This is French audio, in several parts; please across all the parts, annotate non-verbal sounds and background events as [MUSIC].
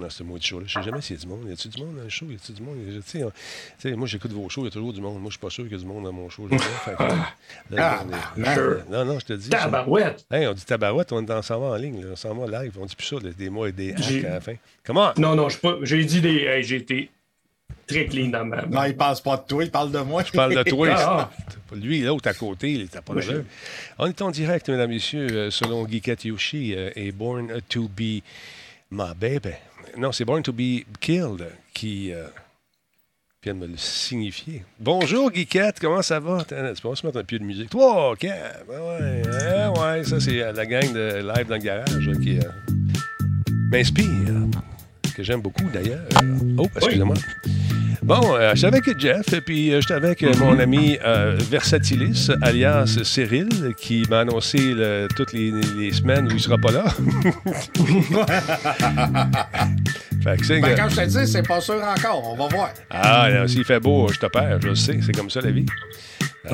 dans ce mot de show-là. Je sais jamais s'il y a du monde. Y a-tu du monde dans le show? Y a-tu du monde? Tu sais, sais, moi, j'écoute vos shows, il y a toujours du monde. Moi, je suis pas sûr qu'il y a du monde dans mon show. jamais. Fait que, là, on est- Sure. Non, non, je te dis. Tabarouette. Hey, on dit tabarouette, on s'en va en ligne, là. on s'en va live. On dit plus ça, là, des mots et des hacks à la fin. Comment? Non, non, je suis pas- j'ai dit des. hey, j'ai été très clean dans ma. Non, il passe pas de toi, il parle de moi. Je parle de toi. Ah. c'est- Lui, l'autre à côté, il était pas Oui. là. On est en direct, mesdames, messieurs, euh, selon Guy Yoshi euh, et Born to be my baby. Non, c'est Born to be killed qui euh, vient de me le signifier. Bonjour, Guiquette, comment ça va? Tu peux se mettre un pied de musique. Toi, quatre. Ouais, ouais, ouais, ça, c'est euh, la gang de Live dans le garage qui euh, m'inspire, que j'aime beaucoup d'ailleurs. Oh, excusez-moi. Bon, euh, j'étais avec Jeff, et puis euh, j'étais avec euh, mon ami Versatilis, alias Cyril, qui m'a annoncé le- toutes les, les semaines où il sera pas là. [LAUGHS] fait que Ben, que- quand je te dis, c'est pas sûr encore. On va voir. Ah, s'il fait beau, je te perds, je le sais, c'est comme ça la vie. [LAUGHS]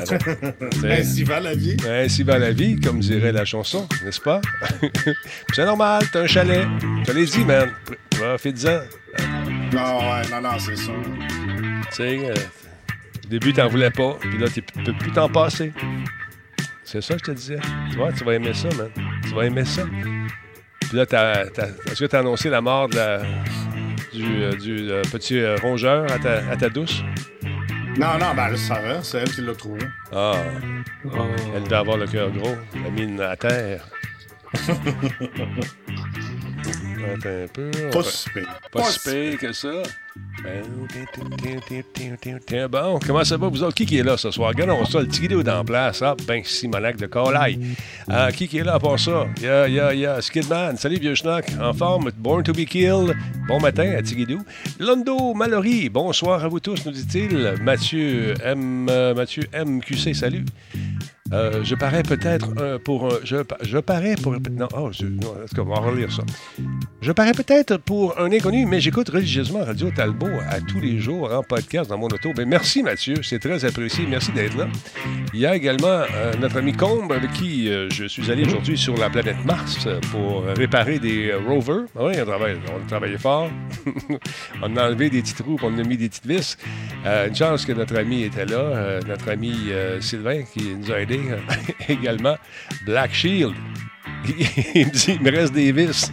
Ainsi va la vie. ainsi va la vie, comme dirait la chanson, n'est-ce pas? [LAUGHS] c'est normal, t'as un chalet. Je te l'ai dit, man. Profite-en. Non, ouais, non, non, c'est sûr. Tu sais, euh, au début, t'en voulais pas, puis là, tu peux plus t'en passer. C'est ça que je te disais. Tu vois, tu vas aimer ça, man. Tu vas aimer ça. Puis là, est-ce que t'as annoncé la mort de la- du, euh, du, euh, petit rongeur à ta, à ta douce? Non, non, ben ça va. C'est elle qui l'a trouvé. Ah, Oh. elle devait avoir le cœur gros, la mine à terre. [LAUGHS] Attends un peu. Pas va- si pire. Pas si pire que ça. Bon, comment ça va, vous autres? Qui qui est là ce soir? Regardons ça, le tigidou est en place. Ah, ben, Simonac de Colaille. Ah, qui qui est là à part ça? Ya, ya, ya, Skidman. Salut, vieux schnock. En forme, Born to be killed. Bon matin à Tigidou. Londo Mallory. Bonsoir à vous tous, nous dit-il. Mathieu M. euh, Mathieu MQC, salut. Euh, je parais peut-être euh, pour un. Je, je parais pour. Non, oh, je, non, va relire ça? Je parais peut-être pour un inconnu, mais j'écoute religieusement Radio Talbot à tous les jours en podcast dans mon auto. Ben, merci Mathieu, c'est très apprécié. Merci d'être là. Il y a également euh, notre ami Combe avec qui euh, je suis allé aujourd'hui sur la planète Mars euh, pour réparer des euh, rovers. Ah oui, on, travaille, on a travaillé fort. [LAUGHS] on a enlevé des petits trous, on a mis des petites vis. Euh, une chance que notre ami était là, euh, notre ami euh, Sylvain qui nous a aidés [LAUGHS] également. Black Shield. [LAUGHS] Il me dit, il me reste des vis.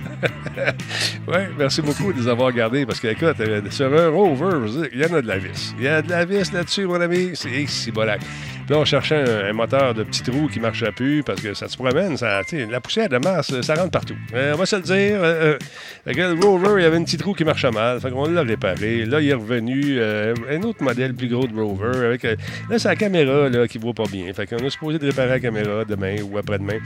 [LAUGHS] oui, merci beaucoup de les avoir gardés parce que, écoute, euh, sur un rover, il y en a de la vis. Il y a de la vis là-dessus, mon ami. C'est si bolac. Puis là, on cherchait un, moteur de petits trous qui marchait plus parce que ça se promène, ça, la poussière de Mars, ça rentre partout. Euh, on va se le dire. euh, euh, le rover, il y avait un petit trou qui marchait mal. Fait qu'on l'a réparé. Là, il est revenu euh, un autre modèle plus gros de rover. Avec, euh, là, c'est la caméra là, qui ne vaut pas bien. Fait qu'on est supposé de réparer la caméra demain ou après-demain.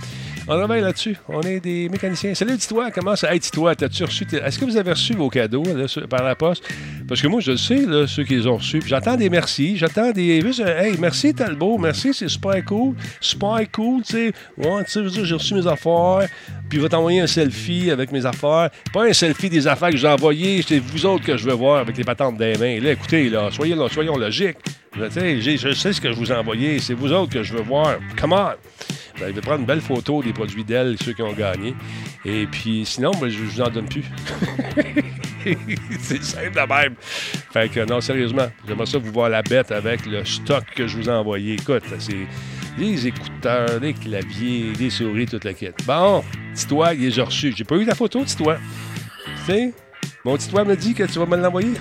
On travaille là-dessus. On est des mécaniciens. Salut, dis-toi, comment ça? Hey, dis-toi, t'as-tu reçu. Est-ce que vous avez reçu vos cadeaux par la poste? Parce que moi, je le sais, ceux qui les ont reçus. J'attends des merci. J'attends des. euh, Hey, merci Talbot, merci, c'est super cool. Super cool, tu sais. Ouais, tu sais, je j'ai reçu mes affaires. Puis il va t'envoyer un selfie avec mes affaires. Pas un selfie des affaires que j'ai envoyées. C'est vous autres que je veux voir avec les patentes des mains. Là, écoutez, là, soyez là, soyons logiques. J'ai- je sais ce que je vous ai envoyé. C'est vous autres que je veux voir. Come on! Ben, je vais prendre une belle photo des produits d'elle, ceux qui ont gagné. Et puis, sinon, ben, je ne vous en donne plus. [LAUGHS] [LAUGHS] c'est simple de même. Fait que, non, sérieusement, j'aimerais ça vous voir la bête avec le stock que je vous ai envoyé. Écoute, c'est des écouteurs, des claviers, des souris, toute la quête. Bon, Titois, il les a reçus. J'ai pas eu la photo, Titois. Tu sais, mon Titois me dit que tu vas me l'envoyer.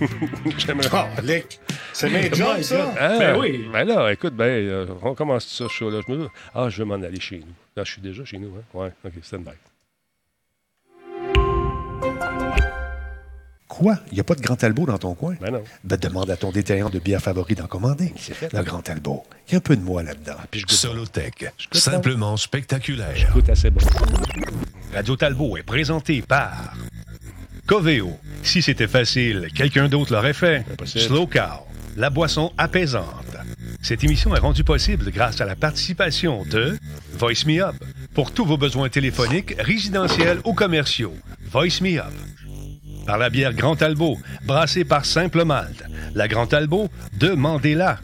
[LAUGHS] J'aimerais. Oh, Lick. C'est mes Oh jobs, ça. Ah, Ben oui. Ben là, écoute, ben, euh, on commence ça. Je me dis, ah, je vais m'en aller chez nous. Là, je suis déjà chez nous, hein? Ouais, OK, stand by. Quoi? Il n'y a pas de Grand Talbot dans ton coin? Ben non. Ben, demande à ton détaillant de bière favori d'en commander. C'est fait. Le Grand Talbot. Il y a un peu de moi là-dedans. Puis je goûte, Solotech, simplement spectaculaire. je goûte assez bon. Radio Talbot est présenté par Coveo. Si c'était facile, quelqu'un d'autre l'aurait fait. Slow Cow, la boisson apaisante. Cette émission est rendue possible grâce à la participation de Voice Me Up. Pour tous vos besoins téléphoniques, résidentiels ou commerciaux, Voice Me Up. Par la bière Grand Talbot, brassée par Simple Malte. La Grand Talbot, demandez-la.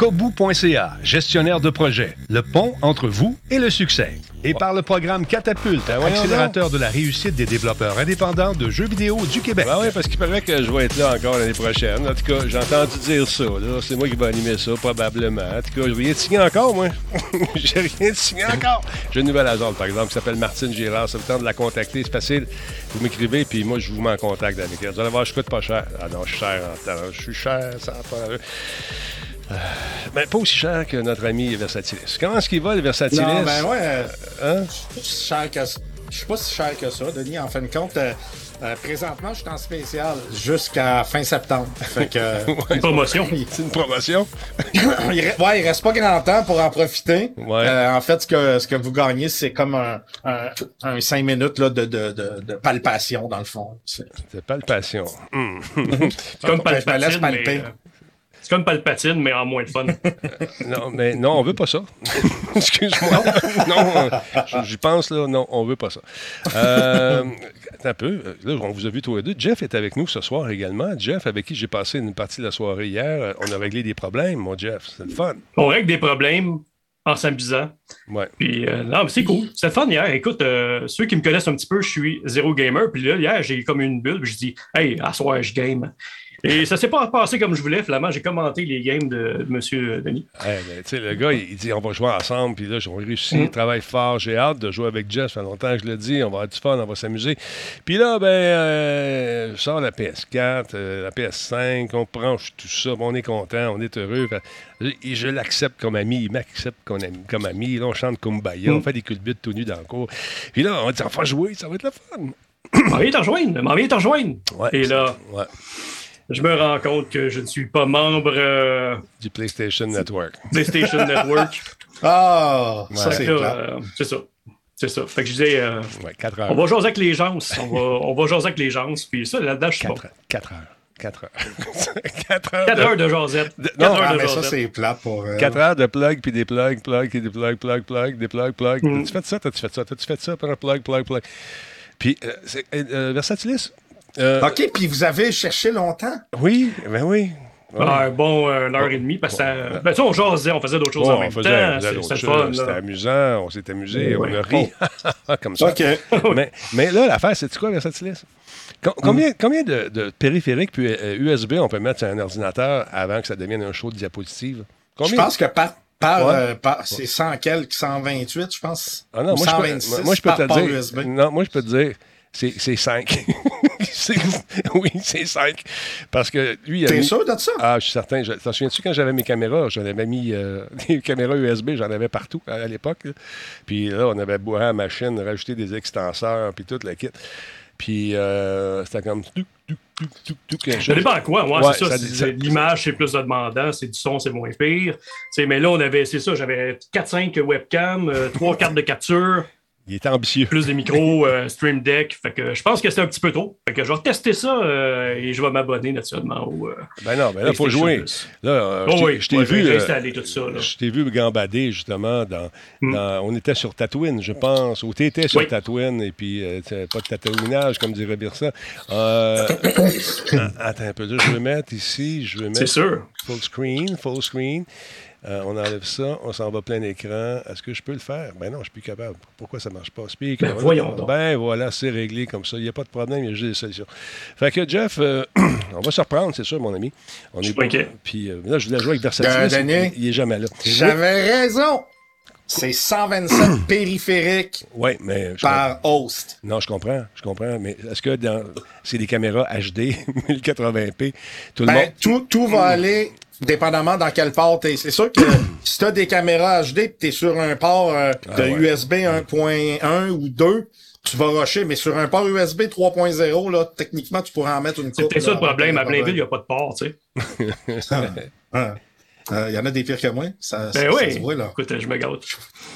Kobu.ca, gestionnaire de projet, le pont entre vous et le succès. Et par le programme Catapulte, Ben accélérateur de la réussite des développeurs indépendants de jeux vidéo du Québec. Ben oui, parce qu'il paraît que je vais être là encore l'année prochaine. En tout cas, j'ai entendu dire ça. C'est moi qui vais animer ça, probablement. En tout cas, j'ai rien de signé encore, moi. [LAUGHS] j'ai rien de signé encore. J'ai une nouvelle agente, par exemple, qui s'appelle Martine Girard. Ça vous tente de la contacter. C'est facile. Vous m'écrivez, puis moi, je vous mets en contact avec elle. Vous allez voir, je coûte pas cher. Ah non, je suis cher en temps. Je suis cher, ça pas... Euh, ben, pas aussi cher que notre ami Versatilis. Comment est-ce qu'il va, le Versatilis? Non, ben ouais, euh, Hein? je suis pas si cher que ça. Je suis pas si cher que ça, Denis. En fin de compte, euh, euh, présentement, je suis en spécial jusqu'à fin septembre. Fait que, [LAUGHS] euh, Une promotion. [LAUGHS] C'est une promotion. il, re- ouais, il reste pas grand temps pour en profiter. Ouais. Euh, en fait, ce que, ce que vous gagnez, c'est comme un, un, un 5 minutes là, de, de, de, de palpation, dans le fond. C'est- C'est palpation. Hum. [LAUGHS] C'est comme Je me laisse mais, palper. euh, c'est comme Palpatine, mais en moins de fun. [LAUGHS] Non, mais non, on veut pas ça. [LAUGHS] Excuse-moi. non, euh, j'y pense, là. Non, on veut pas ça. Euh, attends un peu. Là, on vous a vu tous les deux. Jeff est avec nous ce soir également. Jeff, avec qui j'ai passé une partie de la soirée hier. Euh, On a réglé des problèmes, mon Jeff. C'est le fun. On règle des problèmes en s'amusant. Ouais. Puis, euh, non, mais c'est cool. C'était le fun hier. Écoute, euh, ceux qui me connaissent un petit peu, je suis zéro gamer. Puis là, hier, j'ai comme une bulle. Puis je dis, hey, à soir, je game. Et ça s'est pas passé comme je voulais. Finalement, j'ai commenté les games de, de M. Denis. Hey, ben, tu sais, le gars, il, il dit on va jouer ensemble, puis là, on réussit, il travaille fort, j'ai hâte de jouer avec Jeff, ça fait longtemps que je le dis, on va avoir du fun, on va s'amuser. Puis là, ben, euh, je sors la PS4, euh, la PS5, on branche tout ça, on est content, on est heureux. Fait- et je l'accepte comme ami, il m'accepte comme ami, comme ami. Là, on chante Kumbaya, on fait des culbutes tout nus dans le cours. Puis là, on dit on va jouer, ça va être le fun. [COUGHS] M'en viens t'en rejoindre. M'en viens t'en rejoindre. Ouais, Et là, ouais, je me rends compte que je ne suis pas membre euh, du PlayStation Network. PlayStation Network. [LAUGHS] Ah, ça c'est là, plat. euh, c'est ça. C'est ça. Fait que je disais, euh, Ouais, 4 on va jaser avec les gens. On va, on va jaser avec les gens. Puis ça, là-dedans, je suis bon. 4 heures. 4 heures. 4 heures. [LAUGHS] 4 heures. 4 de- heures de jasette. de- 4 non, heures Ah, de mais ça jasette. c'est plat pour. euh, 4 heures de plug, puis des plugs, plug, puis des plugs, plug, plug, des plugs, plug. Mm. T'as-tu fait ça? T'as-tu fait ça? T'as-tu fait ça? Plug, plug, plug? Puis, euh, c'est- euh, euh, Versatilis? Euh, OK, puis vous avez cherché longtemps? Oui, ben oui. Ouais. Ah, un bon euh, une heure et demie, parce que ça- ben, on jasait, on faisait d'autres choses Ouais, en on même faisait, temps. C'était amusant, on s'est amusé, Ouais. on a ri. [LAUGHS] [LAUGHS] Comme ça. OK. [LAUGHS] mais, mais là, l'affaire, c'est quoi, Versatilis? Com- combien, combien de, de périphériques puis euh, USB on peut mettre sur un ordinateur avant que ça devienne un show de diapositive? Je pense que par, par, Ouais. euh, par- c'est 100 quelques, 128, je pense. Ah non, moi, je 126 peux, moi, je peux par te dire. USB. Non, moi, je peux te dire, c'est, c'est 5. [LAUGHS] oui, c'est 5. Parce que lui, il a T'es mis- sûr de ça? Ah, je suis certain. Je, t'en souviens-tu quand j'avais mes caméras? J'en avais mis euh, [LAUGHS] des caméras USB, j'en avais partout à, à l'époque. Puis là, on avait bourré à la machine, rajouté des extenseurs, puis tout le kit. Puis euh, c'était comme. Quelque Ça dépend à quoi. Moi, Ouais, c'est ça. ça- c'est- ça- c'est- L'image, c'est plus de demandant. C'est du son, c'est moins pire. Mais là, on avait, c'est ça, j'avais 4-5 webcams, 3 cartes de capture, Il était ambitieux. plus des micros, euh, Stream Deck. Fait que je pense que c'est un petit peu trop. Fait que je vais retester ça euh, et je vais m'abonner naturellement au. euh, Ben non, ben là, il faut jouer. Là, je t'ai- oui, je t'ai ouais, vu. j'ai installé tout ça. Là. Je t'ai vu gambader justement dans, Hmm. dans- On était sur Tatooine, je pense. Ou t'étais sur Oui. Tatooine et puis pas de tatouinage, comme dirait Birsa. [COUGHS] Attends un peu, là, je vais mettre ici, je vais C'est mettre sûr. full screen, full screen. Euh, on enlève ça, on s'en va plein écran. Est-ce que je peux le faire? Ben non, je suis plus capable. Pourquoi ça marche pas? Speak. Ben voyons donc. Ben voilà, c'est réglé comme ça. Il n'y a pas de problème, il y a juste des solutions. Fait que Jeff, euh, [CLEARS THROAT] on va se reprendre, c'est sûr, mon ami. On Je est suis pas inquiet. Puis euh, là, je voulais jouer avec Versatilis. Denis? il, il est jamais là. J'avais raison! C'est 127 [CLEARS THROAT] périphériques Oui, mais. par host. Non, je comprends, je comprends. Mais est-ce que dans... c'est des caméras HD, 1080p, [LAUGHS] tout le Ben, monde. tout, tout va aller dépendamment dans quel port t'es. C'est sûr que [COUGHS] si t'as des caméras HD pis t'es sur un port euh, de Ah ouais. USB 1.1 ou 2, tu vas rusher, mais sur un port USB 3.0, là, techniquement, tu pourrais en mettre une C'est coupe. peut-être ça le problème. À de Blainville, il n'y a pas de port, tu sais. [LAUGHS] Ah. Euh, Il y en a des pires que moi. Ça, Ben ça oui. se voit, là. Écoute, je me gâte.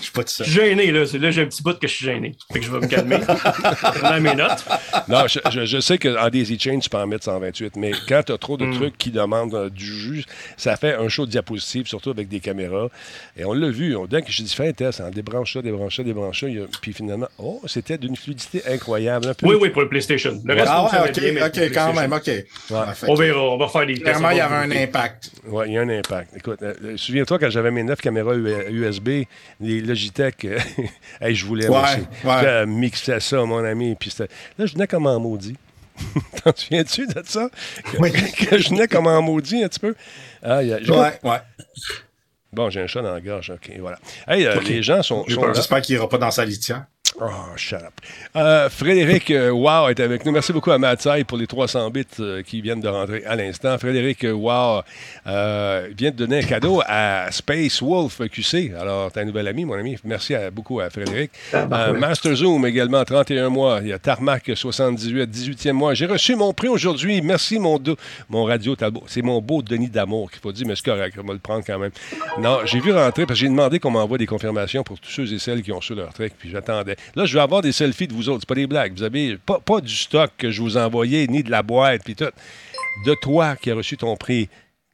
Je suis pas tout Je seul. suis gêné, là. C'est- Là, j'ai un petit bout que je suis gêné. Fait que je vais me calmer. [LAUGHS] Prends mes notes. Non, je, je- je sais qu'en Daisy Chain, tu peux en mettre 128, mais quand tu as trop Hmm. de trucs qui demandent euh, du jus, ça fait un show de diapositive, surtout avec des caméras. Et on l'a vu. On, dès que j'ai dit, fais un test, on débranche ça, débranche ça, débranche ça. puis finalement, oh, c'était d'une fluidité incroyable. Un peu- Oui, oui, pour le PlayStation. Le reste, Ah ouais, ok, bien, quand même, ok. On verra, on va faire des tests. Clairement, il y va avait un impact. Ouais, il y a un impact. Écoute, euh, souviens-toi quand j'avais mes neuf caméras USB, les Logitech, euh, [LAUGHS] hey, je voulais Ouais, ouais. Mixais ça, mon ami. Puis là, je venais comme en maudit. [LAUGHS] T'en souviens-tu de ça? Que, Oui. [LAUGHS] que je venais comme en maudit un petit peu. Ah, y a- Ouais, ouais. Bon, j'ai un chat dans la gorge. OK, voilà. Hey, euh, les gens sont. J'espère qu'il ira pas dans sa litière. Oh, shut up. Euh, Frédéric euh, Wow est avec nous. Merci beaucoup à Mathieu pour les 300 bits euh, qui viennent de rentrer à l'instant. Frédéric Wow euh, vient de donner un cadeau à Space Wolf QC. Alors, t'es un nouvel ami, mon ami. Merci à- beaucoup à Frédéric. Master Zoom également, 31 mois. Il y a Tarmac, 78, 18e mois. J'ai reçu mon prix aujourd'hui. Merci, mon, do- mon radio Talbot. C'est mon beau Denis d'amour qu'il faut dire, mais c'est correct. On va le prendre quand même. Non, j'ai vu rentrer parce que j'ai demandé qu'on m'envoie des confirmations pour tous ceux et celles qui ont reçu leur trek. Puis j'attendais. Là, je vais avoir des selfies de vous autres. C'est pas des blagues. Vous avez pas, pas du stock que je vous envoyais, ni de la boîte, puis tout. De toi qui as reçu ton prix.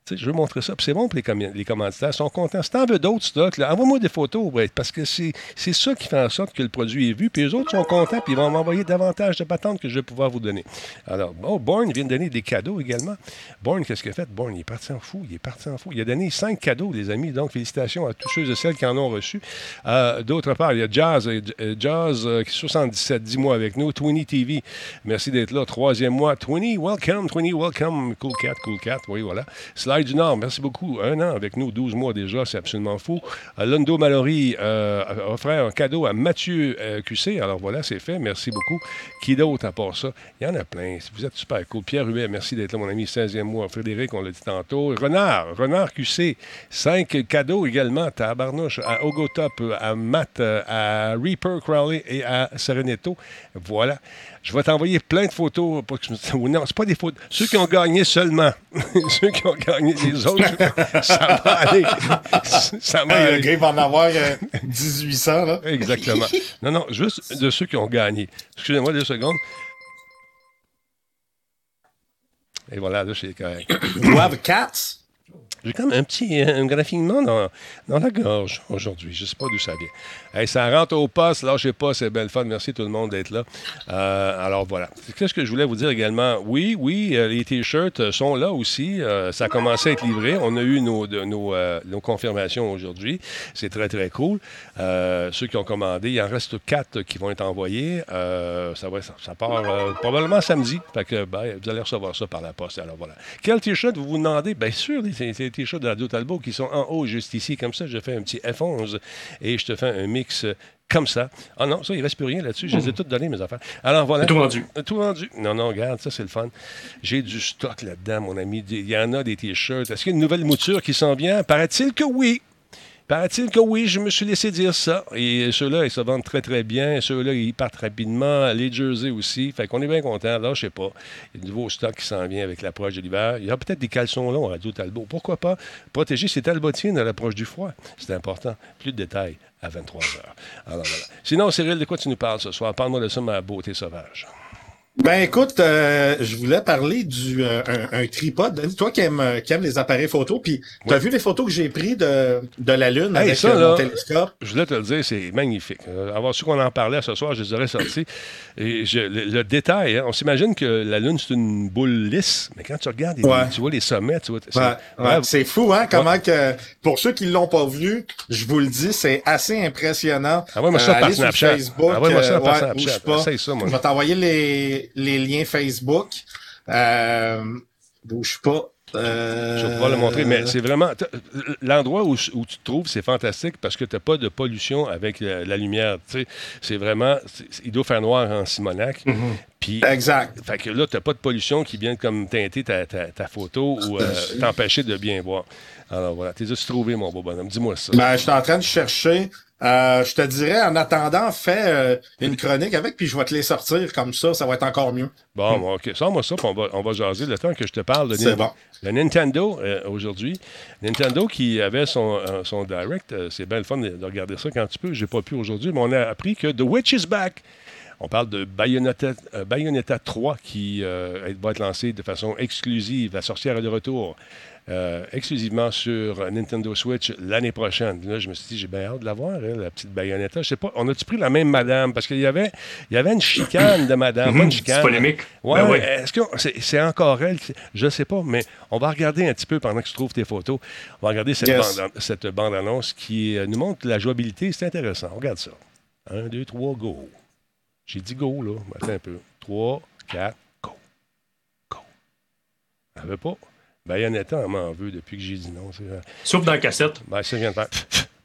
Tu sais, je veux montrer ça. Puis c'est bon pour les, commi- les commanditaires. Ils sont contents. Si t'en veux d'autres stocks, envoie-moi des photos, parce que c'est ça qui fait en sorte que le produit est vu. Puis les autres sont contents, puis ils vont m'envoyer davantage de patentes que je vais pouvoir vous donner. Alors, bon, Bourne vient de donner des cadeaux également. Bourne, qu'est-ce qu'il a fait? Bourne, il est parti en fou. Il est parti en fou. Il a donné cinq cadeaux, les amis. Donc, félicitations à tous ceux et celles qui en ont reçu. Euh, D'autre part, il y a Jazz, euh, euh, Jazz euh, 77, 10 mois avec nous. Twinny TV, merci d'être là. Troisième mois. Twinny, welcome. Twinny, welcome. Cool cat, cool cat. Oui, voilà. Slide du Nord, merci beaucoup. Un an avec nous, 12 mois déjà, c'est absolument fou. Euh, Londo Mallory euh, offert un cadeau à Mathieu euh, QC. Alors voilà, c'est fait. Merci beaucoup. Qui d'autre à part ça? Il y en a plein. Vous êtes super cool. Pierre Huet, merci d'être là, mon ami. 16e mois. Frédéric, on l'a dit tantôt. Renard, Renard QC. Cinq cadeaux également. Tabarnouche, à Ogotop, à Matt, euh, à Reaper Crowley et à Serenetto. Voilà. Je vais t'envoyer plein de photos. Pour que je me... Non, c'est pas des photos. Ceux qui ont gagné seulement. [LAUGHS] Ceux qui ont gagné les [LAUGHS] autres, ça va aller. Ça va le aller. gars, va en avoir euh, 1800, là. Exactement. Non, non, juste de ceux qui ont gagné. Excusez-moi deux secondes. Et voilà, là, c'est correct. [COUGHS] Have cats? J'ai comme un petit euh, un graffinement dans, dans la gorge aujourd'hui. Je ne sais pas d'où ça vient. Hey, ça rentre au poste. Sais pas, c'est belle fun. Merci tout le monde d'être là. Euh, alors voilà. Qu'est-ce que je voulais vous dire également? Oui, oui, euh, les T-shirts sont là aussi. Euh, ça a commencé à être livré. On a eu nos, confirmations aujourd'hui. C'est très, très cool. Ceux qui ont commandé, il en reste quatre qui vont être envoyés. Ça, va, ça, part probablement samedi. Ben, vous allez recevoir ça par la poste. Alors voilà. Quel T-shirt vous vous demandez? Bien sûr, les- les T-shirts de Radio Talbot qui sont en haut, juste ici, comme ça. Je fais un petit F11 et je te fais un mix euh, comme ça. Ah non, ça, il ne reste plus rien là-dessus. Je les ai toutes données, mes affaires. Alors voilà. Tout vendu. Euh, Tout vendu. Non, non, regarde, ça, c'est le fun. J'ai du stock là-dedans, mon ami. Il y en a des T-shirts. Est-ce qu'il y a une nouvelle mouture qui s'en vient? Paraît-il que oui. Paraît-il que oui, je me suis laissé dire ça. Et ceux-là, ils se vendent très, très bien. Ceux-là, ils partent rapidement. Les jerseys aussi. Fait qu'on est bien content. Là, je sais pas. Il y a nouveau stock qui s'en vient avec l'approche de l'hiver. Il y a peut-être des caleçons longs à Radio Talbot. Pourquoi pas protéger ses talbotiers à l'approche du froid? C'est important. Plus de détails à 23 heures. Alors voilà. Sinon, Cyril, de quoi tu nous parles ce soir? Parle-moi de ça, ma beauté sauvage. Ben écoute, euh, je voulais parler du euh, un, un tripode. Toi qui aimes, qui aimes les appareils photo, puis t'as vu les photos que j'ai prises de, de la Lune Hey, avec ça, euh, là, mon télescope? Je voulais te le dire, c'est magnifique. Euh, avoir su qu'on en parlait ce soir, je les aurais sortis. Et je- le, le détail, hein, on s'imagine que la Lune, c'est une boule lisse, mais quand tu regardes, les- Ouais. tu vois les sommets, tu vois. c'est- Ouais, ouais. ouais, C'est fou, hein, comment que, pour ceux qui l'ont pas vu, je vous le dis, c'est assez impressionnant. Ça par Snapchat. Facebook, Envoie-moi ça par ouais, Snapchat. bouge pas. Ça, moi. Je vais t'envoyer les, les liens Facebook. Euh, bouge pas. Euh, Je vais pouvoir le montrer, mais c'est vraiment. L'endroit où, où tu te trouves, c'est fantastique parce que tu n'as pas de pollution avec la, la lumière. tu. C'est vraiment. il doit faire noir en Simonac. Puis, Exact. fait que là, tu n'as pas de pollution qui vient comme teinter ta, ta- ta photo ou euh, t'empêcher de bien voir. Alors voilà, t'es juste trouvé, mon beau bonhomme. Dis-moi ça. Ben, je suis en train de chercher. Euh, je te dirais, en attendant, fais euh, une chronique avec, puis je vais te les sortir comme ça, ça va être encore mieux. Bon, bon, OK. Sors-moi ça, puis on va, on va jaser le temps que je te parle de C'est bon. le Nintendo euh, aujourd'hui. Nintendo qui avait son, son direct, c'est bien le fun de, de regarder ça quand tu peux. J'ai pas pu aujourd'hui, mais on a appris que The Witch is back. On parle de Bayonetta, Bayonetta 3 qui va être lancé de façon exclusive, la sorcière de retour, euh, exclusivement sur Nintendo Switch l'année prochaine. Là, je me suis dit, j'ai bien hâte de la voir, hein, la petite Bayonetta. Je sais pas, on a-tu pris la même madame? Parce qu'il y avait, il y avait une chicane de madame, pas une chicane. C'est polémique. Ouais, Ben oui. est-ce que c'est, c'est encore elle? qui- Je ne sais pas, mais on va regarder un petit peu pendant que tu trouves tes photos. On va regarder cette, Yes. bande, cette bande-annonce qui euh, nous montre la jouabilité. C'est intéressant. On regarde ça. Un, deux, trois, go. J'ai dit go, là. Attends un peu. Trois, quatre, go. Go. Elle veut pas? Bayonetta, elle m'en veut depuis que j'ai dit non. C'est, euh, Sauf dans la cassette. ben, ça, je viens de faire.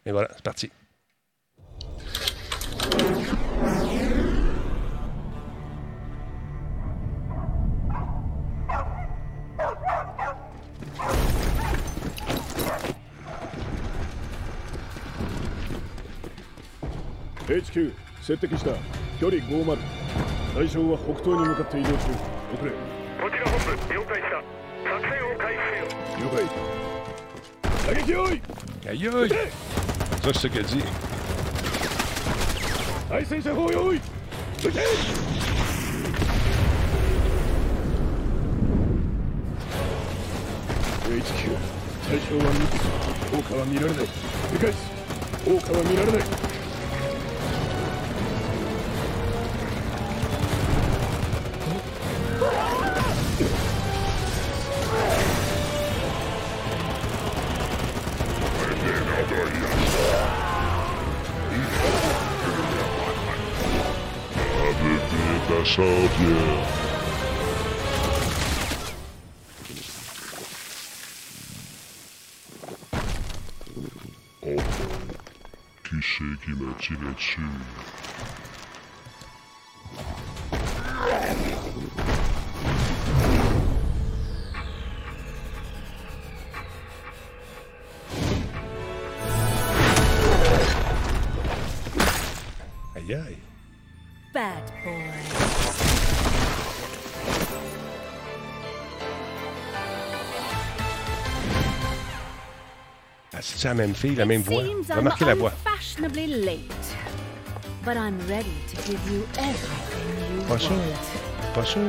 Et voilà, c'est parti. HQ 接敵した距離50対象は北東に向かって移動中遅れこちら本部了解した作戦を開 はい射撃用意はいよい。そしてけじ対戦車砲用意。撃て対象は見て効果は見られない。繰り返効果は見られない。Qui c'est qui m'a tiré dessus c'est la même fille, la même voix. Remarquez la voix. Pas sûr. Pas sûr.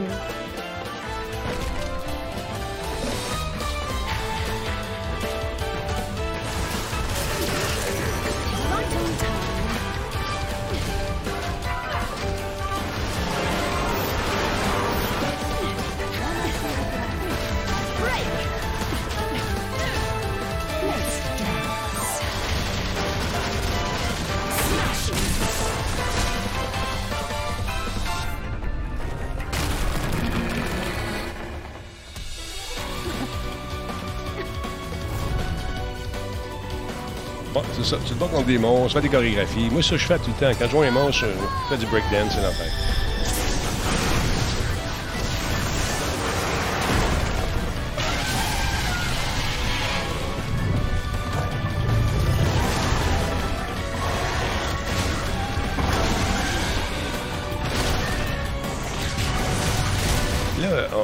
Bats contre des monstres, fais des chorégraphies. Moi, ça, je fais tout le temps. Quand je vois un monstre, je fais du breakdance, c'est l'enfer.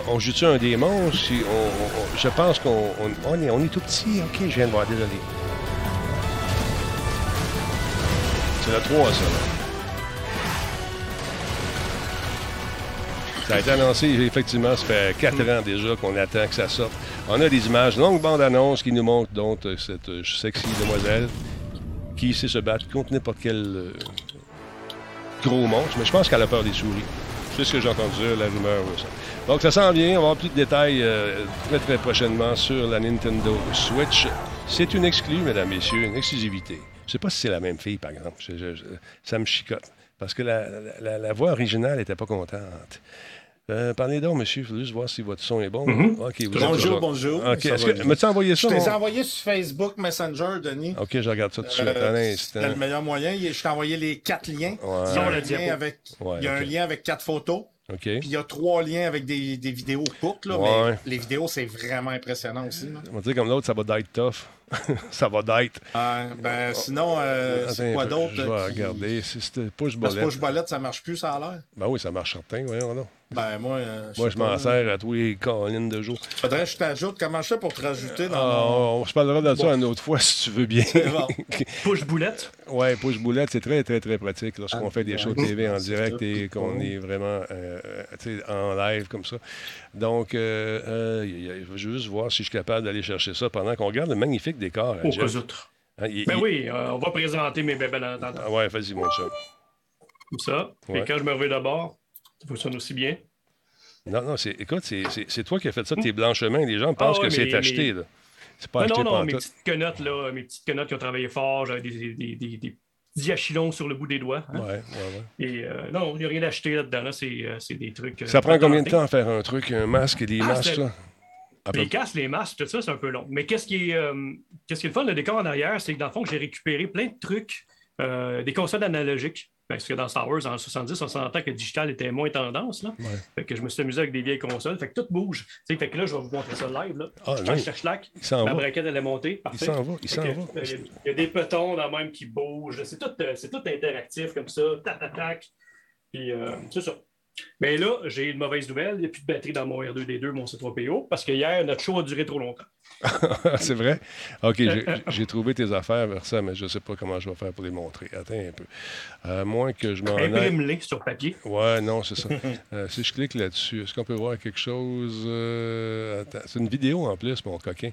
On, joue-tu un monstres? Si je pense qu'on on, on est, on est tout petit. OK, je viens de voir, désolé. C'est la 3, ça. là. Ça a été annoncé, effectivement, ça fait 4 ans déjà qu'on attend que ça sorte. On a des images, longue bande-annonce qui nous montre donc euh, cette euh, sexy demoiselle qui sait se battre contre n'importe quel euh, gros monstre, mais je pense qu'elle a peur des souris. C'est ce que j'ai entendu dire, la rumeur. ça. Donc ça s'en vient, on va avoir plus de détails euh, très très prochainement sur la Nintendo Switch. C'est une exclue, mesdames, messieurs, une exclusivité. Je sais pas si c'est la même fille, par exemple. Je- je- je- ça me chicote. Parce que la, la- voix originale n'était pas contente. Euh, parlez donc, monsieur. Il faut juste voir si votre son est bon. Mhm. Vous êtes Bonjour, bonjour. OK. Est-ce que, m'as-tu envoyé Je ça? t'ai mon- envoyé sur Facebook Messenger, Denis. OK, je regarde ça tout de suite. Euh. C'était le meilleur moyen. Je t'ai envoyé les quatre liens. Ouais. Il y a, un le lien, avec, Ouais, il y a un lien avec quatre photos. OK. Puis il y a trois liens avec des, des vidéos courtes. Là, Ouais. Mais les vidéos, c'est vraiment impressionnant aussi. là. On va dire comme l'autre, ça va d'être tough. [LAUGHS] ça va d'être. Ah, ben, sinon, euh, c'est quoi d'autre? Je vais euh, qui- regarder. Si c'était push Parce que bolette. push bolette, ça marche plus, ça a l'air? Ben oui, ça marche certain, voyons là. Ben, moi, euh, Moi, je m'en sers à tous les collines de jour. Faudrait que je t'ajoute. Comment je fais pour te rajouter dans Ah, mon... on se parlera de ça Bon. une autre fois si tu veux bien. bon. [LAUGHS] Push boulette. ouais, push boulette, c'est très, très, très pratique lorsqu'on Ah, fait des ouais. shows TV en direct et qu'on est vraiment euh, en live comme ça. Donc, euh, euh, je veux juste voir si je suis capable d'aller chercher ça pendant qu'on regarde le magnifique décor. Au Jeff. cas outre. Hein, il- Ben il- oui, euh, on va présenter mes bébés dans dans- Ah ouais, vas-y, mon chat. comme ça. Ouais. Et quand je me reviens d'abord, ça fonctionne aussi bien. Non, non, c'est, écoute, c'est, toi qui as fait ça, tes blanchemins. Les gens pensent Ah ouais, que c'est acheté. mais- Là. C'est pas non, acheté non, non, mes petites quenottes, là, mes petites quenottes qui ont travaillé fort, j'avais des, des, des, des petits achillons sur le bout des doigts. hein. Ouais, ouais, ouais. Et euh, non, il n'y a rien acheté là-dedans, là, c'est, euh, des trucs. euh, Ça prend combien de temps à faire un truc, un masque et des Ah, masques, là? Peu Les casques, les masques, tout ça, c'est un peu long. Mais qu'est-ce qui est, euh, qu'est-ce qui est le fun, le décor en arrière, c'est que dans le fond, j'ai récupéré plein de trucs, euh, des consoles analogiques. Parce que dans Star Wars, en 70, on s'entend que le digital était moins tendance. Là. Ouais. Fait que je me suis amusé avec des vieilles consoles. Fait que tout bouge. Fait que là, je vais vous montrer ça live. Là. Ah, clac. Il s'en La braquette, elle est montée. Parfait. s'en va, il s'en va. euh, Il y, a- il y a des petons là même qui bougent. C'est tout, euh, tout interactif comme ça. Tac, tac, tac. Puis, c'est ça. Mais là, j'ai une mauvaise nouvelle. Il n'y a plus de batterie dans mon R2D2, mon C3PO, parce que hier, notre show a duré trop longtemps. [LAUGHS] c'est vrai? OK, Euh, j'ai, trouvé tes affaires vers ça, mais je ne sais pas comment je vais faire pour les montrer. Attends un peu. À moins que je m'en aille. Imprime-les sur papier. Ouais, non, c'est ça. [LAUGHS] Euh, si je clique là-dessus, est-ce qu'on peut voir quelque chose? euh, Attends, c'est une vidéo en plus, mon coquin.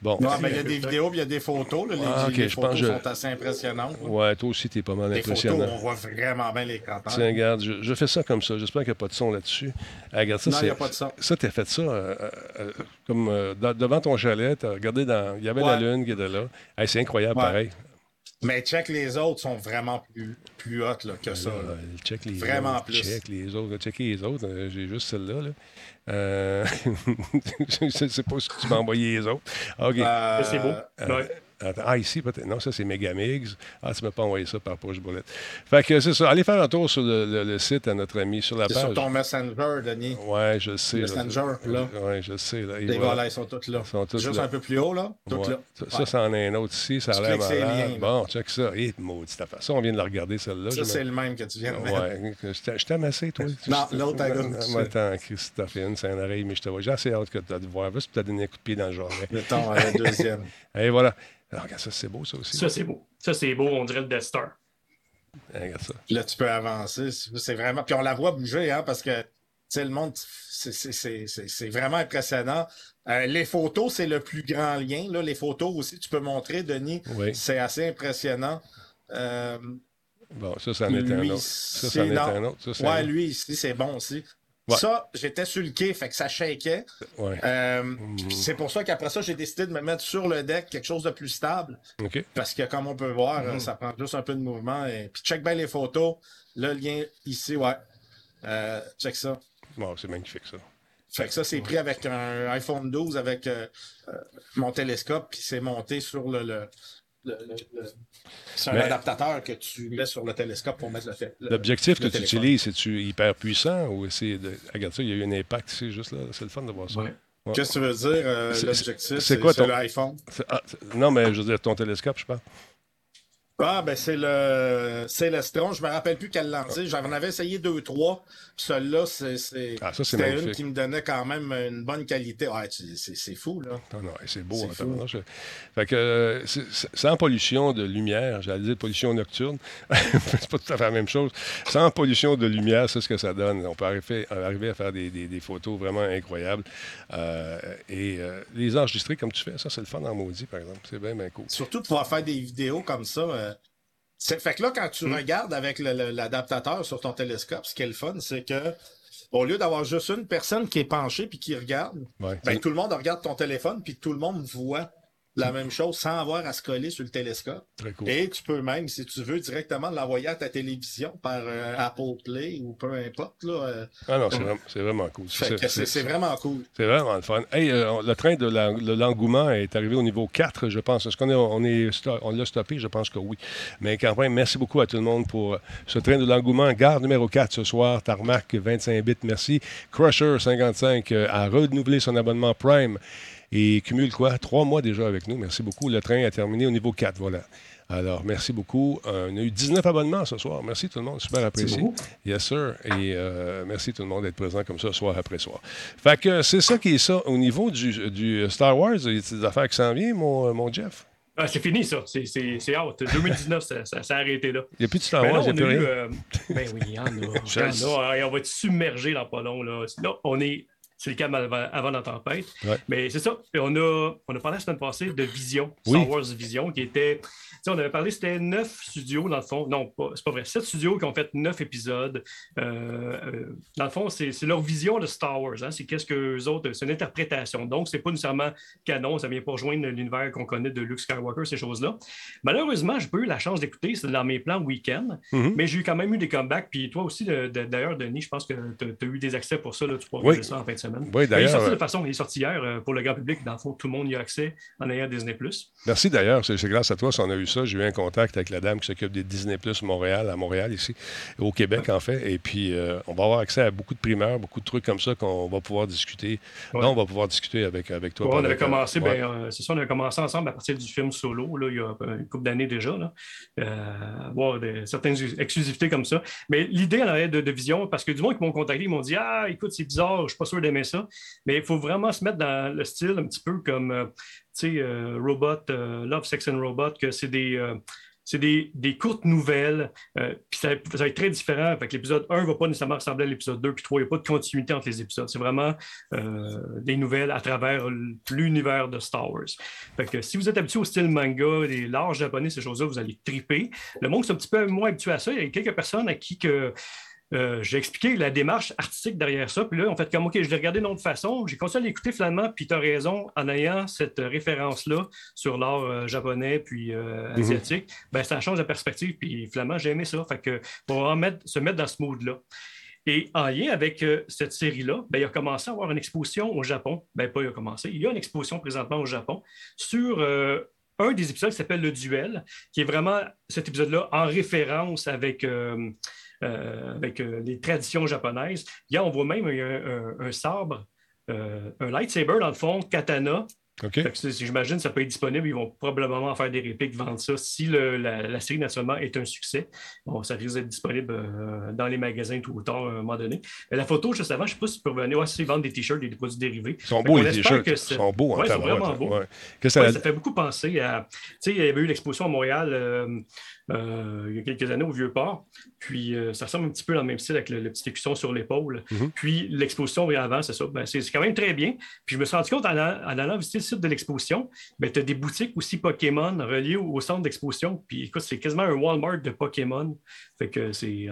Bon. Non, mais il y a des vidéos, il y a des photos. Là. Les, Ah, ok, les je photos pense que je- sont assez impressionnantes. là. Ouais, toi aussi, t'es pas mal Les photos, impressionnant. on voit vraiment bien les cratères. Tiens, regarde, je, je fais ça comme ça. J'espère qu'il n'y a pas de son là-dessus. Ah, regarde ça, Non, il n'y a pas de son. Ça, t'as fait ça euh, euh, euh, comme euh, devant ton chalet. T'as regardé dans. Il y avait la lune qui était là. Hey, c'est incroyable, Ouais. pareil. Mais check, les autres sont vraiment plus, plus hautes là, que ça. là. Euh, check les Vraiment autres. plus. Check les autres. Checker les autres. Euh, J'ai juste celle-là. Là. Euh, [LAUGHS] je ne sais pas si tu m'as envoyé les autres. OK. Euh, C'est beau. Euh, Ouais. Attends, ah, ici, peut-être. Non, ça, c'est Megamix. Ah, tu ne m'as pas envoyé ça par push bullet. Fait que c'est ça. Allez faire un tour sur le, le- le site à notre ami, sur la page. sur ton Messenger, Denis. Ouais, je sais. là. Messenger, là. Ouais, je sais. Là. Et Les voilà. gars, là, ils sont tous là. Ils sont tous Juste là. un peu plus haut, là. Tous Ouais. là. Ça, ça, Ouais. c'en est un autre ici. Ça a Tu l'air malade. liens, là. Bon, check ça. Hé, maudite affaire. Ça, on vient de la regarder, celle-là. Ça, c'est le même que tu viens de mettre. [LAUGHS] Ouais, je t'ai- je t'ai amassé, toi. Non, l'autre à gauche. Attends, Christophine, c'est un oreille, mais je te vois. J'ai assez hâte que tu de voir. Juste pour te donner un coup de pied dans le genre. Mettons, euh, le deuxième. [LAUGHS] Et voilà. Alors, regarde ça, c'est beau, ça aussi. Ça, c'est beau. Ça, c'est beau. On dirait le Death Star. Hein, regarde ça. Là, tu peux avancer. C'est vraiment. Puis on la voit bouger, hein, parce que, tu sais, le monde, c'est- c'est- c'est c'est- c'est vraiment impressionnant. Euh, les photos, c'est le plus grand lien. Là. Les photos aussi, tu peux montrer, Denis. Oui. C'est assez impressionnant. Euh, Bon, ça, ça en est un autre. Ça, c'est- ça en est un autre. Ça, ouais, un- lui ici, c'est bon aussi. Ouais. Ça, j'étais sur le quai, fait que ça shakeait. Ouais. Euh, puis C'est pour ça qu'après ça, j'ai décidé de me mettre sur le deck quelque chose de plus stable. Parce que comme on peut voir, Mm-hmm. euh, ça prend juste un peu de mouvement. Et... Puis check bien les photos. Le lien ici, ouais. Euh, check ça. Bon, c'est magnifique, ça. Fait que ça, c'est pris avec un iPhone 12 avec euh, mon télescope, puis c'est monté sur le- C'est un Mais- adaptateur que tu mets sur le télescope pour mettre le. le- L'objectif que tu utilises, c'est-tu hyper puissant ou c'est. De... Regarde ça, il y a eu un impact ici, juste là. C'est le fun de voir ça. Ouais. Ouais. Qu'est-ce que tu veux dire, euh, C'est- l'objectif? c'est quoi ton- l'iPhone? C'est- ah, c'est- non, mais je veux dire, ton télescope, je pense. Ah, ben c'est le c'est l'Estron. Je me rappelle plus quelle lentilles. J'en avais essayé deux, trois. Celle-là, c'est, Ah, c'est c'était une qui me donnait quand même une bonne qualité. Ouais, tu- c'est, c'est fou, là. Non, non, c'est beau. En fou. Fait que, sans pollution de lumière, j'allais dire pollution nocturne, [LAUGHS] c'est pas tout à fait la même chose. Sans pollution de lumière, c'est ce que ça donne. On peut arriver, arriver à faire des, des- des photos vraiment incroyables. Euh, et euh, les enregistrer comme tu fais, ça, c'est le fun en maudit, par exemple. C'est bien, bien cool. Surtout de pouvoir faire des vidéos comme ça. euh, c'est, fait que là, quand tu Hmm. regardes avec l'adaptateur sur ton télescope, ce qui est le fun, c'est que au lieu d'avoir juste une personne qui est penchée puis qui regarde, Ouais. ben, tout le monde regarde ton téléphone puis tout le monde voit la même chose sans avoir à se coller sur le télescope. Très cool. Et tu peux même, si tu veux, directement l'envoyer à ta télévision par euh, Apple Play ou peu importe. Là, euh. Ah non, c'est vraiment, c'est vraiment cool. C'est, vraiment cool. C'est vraiment le fun. Hey, euh, le train de la- l'engouement est arrivé au niveau 4, je pense. Est-ce qu'on est, on est, sto- on l'a stoppé? Je pense que oui. Mais quand même, merci beaucoup à tout le monde pour ce train de l'engouement. Gare numéro 4 ce soir. Tarmac, 25 bits, merci. Crusher, 55, euh, a renouvelé son abonnement Prime. Et cumule quoi? Trois mois déjà avec nous. Merci beaucoup. Le train a terminé au niveau 4. Voilà. Alors, merci beaucoup. Euh, on a eu 19 abonnements ce soir. Merci tout le monde. Super apprécié. beaucoup. Yes, sir. Et euh, merci tout le monde d'être présent comme ça, soir après soir. Fait que c'est ça qui est ça. Au niveau du, du Star Wars, il y a des affaires qui s'en viennent, mon, mon Jeff? Ah, c'est fini, ça. C'est- C'est c'est out. 2019, ça, ça s'est arrêté là. Il n'y a plus de Star Ben Wars, il n'y a on plus rien. euh, ben oui, il y en a. Il y en a. [LAUGHS] Et on va être submergé dans pas long. Là, Là, on est. C'est le cas avant, avant la tempête. Ouais. Mais c'est ça. Et on, a, on a parlé la semaine passée de Vision, Oui. Star Wars Vision, qui était. on avait parlé, c'était neuf studios, dans le fond. Non, c'est pas vrai. Sept studios qui ont fait neuf épisodes. Euh, euh, dans le fond, c'est leur vision de Star Wars. hein. C'est qu'est-ce que eux autres. C'est une interprétation. Donc, c'est pas nécessairement canon. Ça vient pas rejoindre l'univers qu'on connaît de Luke Skywalker, ces choses-là. Malheureusement, j'ai pas eu la chance d'écouter. C'est dans mes plans week-end. Mhm. Mais j'ai eu quand même eu des comebacks. Puis toi aussi, d'ailleurs, Denis, je pense que tu as, eu des accès pour ça. Là, tu pourras Oui. ça en fin de semaine. Oui, Mais il est d'ailleurs, sorti euh, de façon, il est sorti hier euh, pour le grand public. Dans le fond, tout le monde y a accès en ayant Disney. Merci d'ailleurs, c'est grâce à toi si on a eu ça. J'ai eu un contact avec la dame qui s'occupe des Disney Plus Montréal, à Montréal ici, au Québec en fait. Et puis, euh, on va avoir accès à beaucoup de primeurs, beaucoup de trucs comme ça qu'on va pouvoir discuter. Ouais. Là, on va pouvoir discuter avec, avec toi. Ouais, on avait commencé, ouais. ben, euh, c'est ça, on avait commencé ensemble à partir du film solo, là, il y a euh, une couple d'années déjà, là, euh, avoir des- certaines exclusivités comme ça. Mais l'idée en arrière de, de Vision, parce que du monde qui m'ont contacté, ils m'ont dit Ah, écoute, c'est bizarre, je suis pas sûr d'aimer ça. Mais il faut vraiment se mettre dans le style un petit peu comme, euh, tu sais, euh, Robot, euh, Love, Sex and Robot, que c'est des. c'est des, des courtes nouvelles, puis ça, va être très différent. Fait que l'épisode 1 ne va pas nécessairement ressembler à l'épisode 2, puis 3, il n'y a pas de continuité entre les épisodes. C'est vraiment des nouvelles à travers l'univers de Star Wars. Fait que si vous êtes habitué au style manga, les larges japonais, ces choses-là, vous allez triper. Le monde qui est un petit peu moins habitué à ça, il y a quelques personnes à qui que. Euh, j'ai expliqué la démarche artistique derrière ça. Puis là, on fait comme, OK, je l'ai regardé d'une autre façon. J'ai continué à l'écouter finalement, puis tu as raison, en ayant cette référence-là sur l'art euh, japonais puis euh, asiatique, ben, ça change la perspective. Puis finalement, j'ai aimé ça. Fait que pour en mettre, se mettre dans ce mood-là. Et en lien avec euh, cette série-là, ben, il a commencé à avoir une exposition au Japon. Ben, pas il a commencé, il y a une exposition présentement au Japon sur euh, un des épisodes qui s'appelle Le Duel, qui est vraiment cet épisode-là en référence avec, euh, avec euh, les traditions japonaises. Il y a, on voit même un, un- un sabre, euh, un lightsaber dans le fond, katana, OK. fait que c'est- J'imagine que ça peut être disponible. Ils vont probablement en faire des répliques, vendre ça. Si le- la, la série, naturellement, est un succès, bon, ça risque d'être disponible euh, dans les magasins tout ou tard à un moment donné. Mais la photo, juste avant, je ne sais pas si tu peux revenir. Ouais, c'est vendre des t-shirts et des produits dérivés. Ils sont beaux, les t-shirts. que Ils sont beaux en Ouais, ils sont vraiment beaux. ouais. Ouais, ça ça fait beaucoup penser à. Tu sais, il y avait eu l'exposition à Montréal euh, euh, il y a quelques années au Vieux-Port. Puis euh, ça ressemble un petit peu dans le même style avec le, le petit écusson sur l'épaule. Mhm. Puis l'exposition avant, c'est ça. Ben, c'est quand même très bien. Puis je me suis rendu compte en allant, en allant visiter le site de l'exposition, ben, tu as des boutiques aussi Pokémon reliées au, au centre d'exposition. Puis écoute, c'est quasiment un Walmart de Pokémon. Fait que c'est.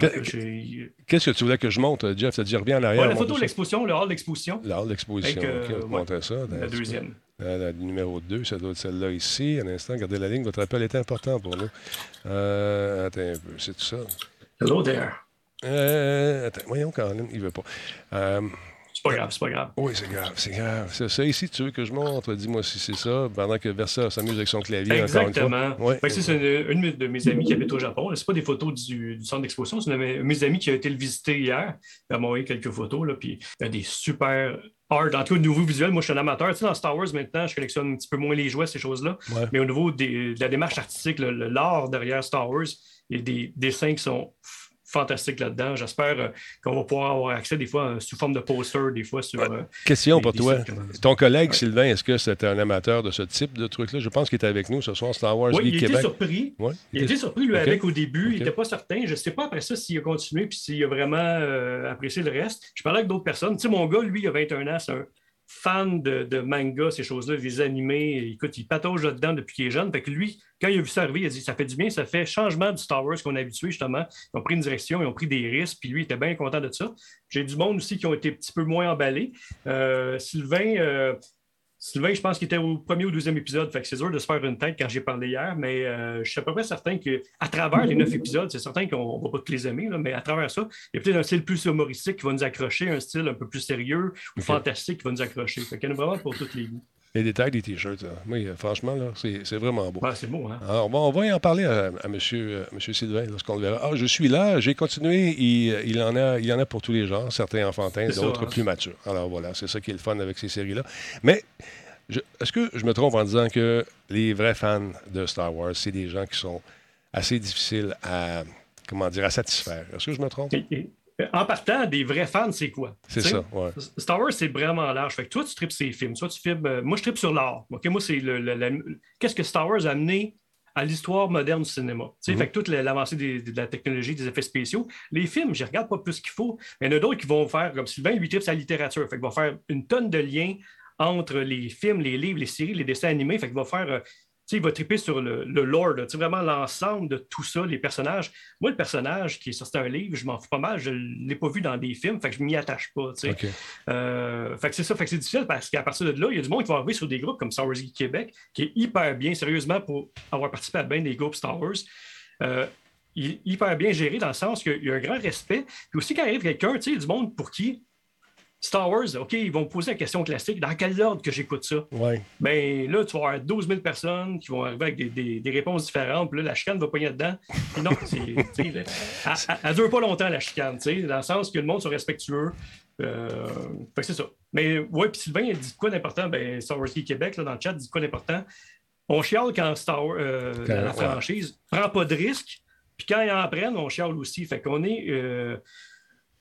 Qu'est-ce que tu voulais que je monte, Jeff? Ça dit, reviens en arrière. Ouais, la photo de l'exposition, le hall d'exposition, La hall d'exposition. Euh, ouais, ça. la deuxième. La, la numéro 2, ça doit être celle-là ici. Un instant, gardez la ligne. Votre appel est important pour nous. Euh, attends un peu, c'est tout ça. Hello there. Euh, attends, voyons, Colin, il veut pas. C'est pas grave, c'est pas grave. oui, c'est grave, c'est grave. C'est ça ici, tu veux que je montre? Dis-moi si c'est ça. Pendant que Versa s'amuse avec son clavier, Exactement. encore une fois. Ouais. C'est une, une de mes amis qui habite au Japon. Ce pas des photos du, du centre d'exposition, c'est une de mes, amis qui a été le visiter hier. Elle m'a envoyé quelques photos, là, puis il y a des super art. En tout cas, au niveau visuel, moi, je suis un amateur. Tu sais, dans Star Wars, maintenant, je collectionne un petit peu moins les jouets, ces choses-là. Ouais. Mais au niveau des- de la démarche artistique, l'art derrière Star Wars, il y a des dessins qui sont f- fantastiques là-dedans. J'espère euh, qu'on va pouvoir avoir accès des fois euh, sous forme de poster, des fois sur... euh, Question des- pour des toi. Ton collègue Ouais. Sylvain, est-ce que c'était un amateur de ce type de truc-là? Je pense qu'il était avec nous ce soir, Star Wars Oui, Geek il était surpris. Ouais. Il été surpris, lui, avec au début. Il n'était pas certain. Je ne sais pas après ça s'il a continué puis s'il a vraiment euh, apprécié le reste. Je parlais avec d'autres personnes. Tu sais, mon gars, lui, il a 21 ans, c'est un fan de, manga, ces choses-là, des animés. Écoute, il patauge là-dedans depuis qu'il est jeune. Fait que lui, quand il a vu ça arriver, il a dit ça fait du bien, ça fait changement du Star Wars qu'on est habitué, justement. Ils ont pris une direction, ils ont pris des risques, puis lui, il était bien content de ça. J'ai du monde aussi qui ont été un petit peu moins emballés. Euh, Sylvain, euh, Sylvain, je pense qu'il était au premier ou deuxième épisode, fait que c'est dur de se faire une tête quand j'ai parlé hier, mais euh, je suis à peu près certain qu'à travers les neuf épisodes, c'est certain qu'on ne va pas tous les aimer, là, mais à travers ça, il y a peut-être un style plus humoristique qui va nous accrocher, un style un peu plus sérieux ou fantastique qui va nous accrocher. Fait qu'il y en a vraiment pour tous les goûts. Les détails des t-shirts, là. Oui, euh, franchement, là, c'est c'est vraiment beau. Ouais, c'est beau, hein? Alors, on va, on va y en parler à, à monsieur, euh, monsieur Sylvain lorsqu'on le verra. Ah, je suis là, j'ai continué. Il, il en a, il en a pour tous les genres, certains enfantins, d'autres hein? plus matures. Alors voilà, c'est ça qui est le fun avec ces séries-là. Mais est-ce que je me trompe en disant que les vrais fans de Star Wars, c'est des gens qui sont assez difficiles à, comment dire, à satisfaire? Est-ce que je me trompe? Et- en partant, des vrais fans, c'est quoi? C'est ça, ouais. Star Wars, c'est vraiment large. Fait que toi, tu tripes ces films. Soit tu filmes. euh, moi, je tripe sur l'art. OK? Moi, c'est le, le- la- Qu'est-ce que Star Wars a amené à l'histoire moderne du cinéma? Mhm. Fait que toute la- l'avancée de la technologie, des effets spéciaux. Les films, je regarde pas plus qu'il faut. Mais il y en a d'autres qui vont faire, comme Sylvain, lui, tripe sa littérature. Fait qu'il va faire une tonne de liens entre les films, les livres, les séries, les dessins animés. Fait qu'il va faire. euh, sais, il va triper sur le, le lore, là, tu sais, vraiment l'ensemble de tout ça, les personnages. Moi, le personnage qui est sorti un livre, je m'en fous pas mal, je ne l'ai pas vu dans des films, fait que je m'y attache pas. tu sais. OK. Euh, fait que c'est ça, fait que c'est difficile parce qu'à partir de là, il y a du monde qui va arriver sur des groupes comme Star Wars Geek Québec, qui est hyper bien, sérieusement, pour avoir participé à bien des groupes Star Wars. Euh, il est hyper bien géré dans le sens qu'il y a un grand respect. Puis aussi, quand arrive quelqu'un, tu sais, il y a du monde pour qui Star Wars, OK, ils vont me poser la question classique dans quel ordre que j'écoute ça? Ouais. Ben là, tu vas avoir 12 000 personnes qui vont arriver avec des, des- des réponses différentes. Puis là, la chicane va pogner dedans. Puis non, elle, elle dure pas longtemps, la chicane, tu sais, dans le sens que le monde soit respectueux. Euh, fait que c'est ça. Mais ouais, puis Sylvain, il dit quoi d'important? Ben, Star Wars Geek Québec, là, dans le chat, dit quoi d'important? On chiale quand Star Wars, euh, Quand- la, la ouais. franchise prend pas de risque. Puis quand ils en prennent, on chiale aussi. Fait qu'on est. euh,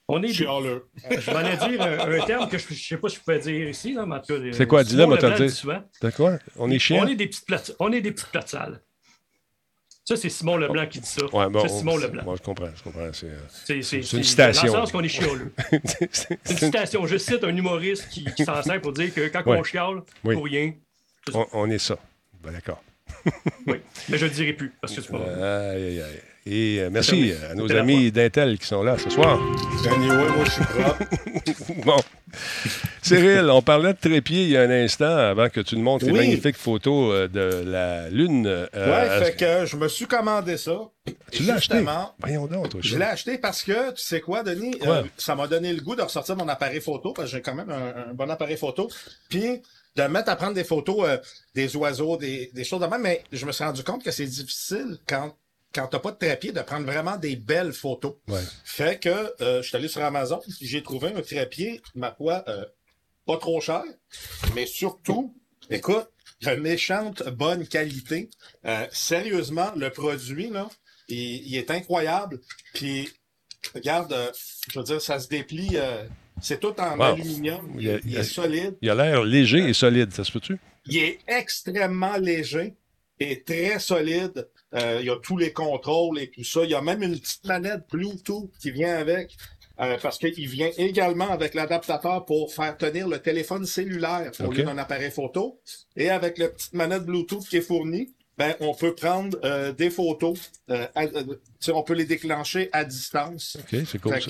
on est. Chialeux. Je m'en ai dire un, un terme que je ne sais pas si je pouvais dire ici, là, mais en tout cas, C'est quoi? Dis-le, moi, dire. dit. T'as quoi? On est chiant? On est des petites plates, on est des petites plates sales. Ça, c'est Simon Leblanc qui dit ça. Ouais, bon, c'est Simon Leblanc. Moi, je comprends, je comprends. C'est, euh, une citation. Dans le sens qu'on est chialeux. [LAUGHS] c'est- une citation. Je cite un humoriste qui, qui s'en sert pour dire que quand Ouais. on chiale, Oui. pour rien, on, on est ça. Ben, d'accord. oui. Mais je ne le dirai plus parce que c'est pas [LAUGHS] vrai. Aïe, aïe, aïe. Et euh, merci C'est à nos amis d'Intel qui sont là ce soir. Anyway, moi, je suis propre. [LAUGHS] Bon. Cyril, on parlait de trépied il y a un instant avant que tu nous montres les Oui. magnifiques photos euh, de la Lune. euh, Ouais, à- fait que je me suis commandé ça. Tu l'as acheté? Justement, Voyons donc, toi. Je l'ai acheté parce que, tu sais quoi, Denis? Quoi? Euh, ça m'a donné le goût de ressortir mon appareil photo, parce que j'ai quand même un, un bon appareil photo. Puis de me mettre à prendre des photos euh, des oiseaux, des, des choses de même. Mais je me suis rendu compte que c'est difficile quand, quand t'as pas de trépied de prendre vraiment des belles photos. Ouais. Fait que euh, je suis allé sur Amazon, j'ai trouvé un trépied, ma foi, euh, pas trop cher, mais surtout, écoute, de méchante bonne qualité. Euh, sérieusement, le produit, là, il, il est incroyable. Puis, regarde, je veux dire, ça se déplie. c'est tout en Wow. aluminium. Il, il est solide. Il a l'air léger et solide, ça se peut-tu? Il est extrêmement léger et très solide. Euh, il y a tous les contrôles et tout ça. Il y a même une petite manette Bluetooth qui vient avec. euh, parce qu'il vient également avec l'adaptateur pour faire tenir le téléphone cellulaire au lieu d'un appareil photo. Et avec la petite manette Bluetooth qui est fournie, ben, on peut prendre euh, des photos. euh, à- on peut les déclencher à distance. OK, c'est cool. Fait ça.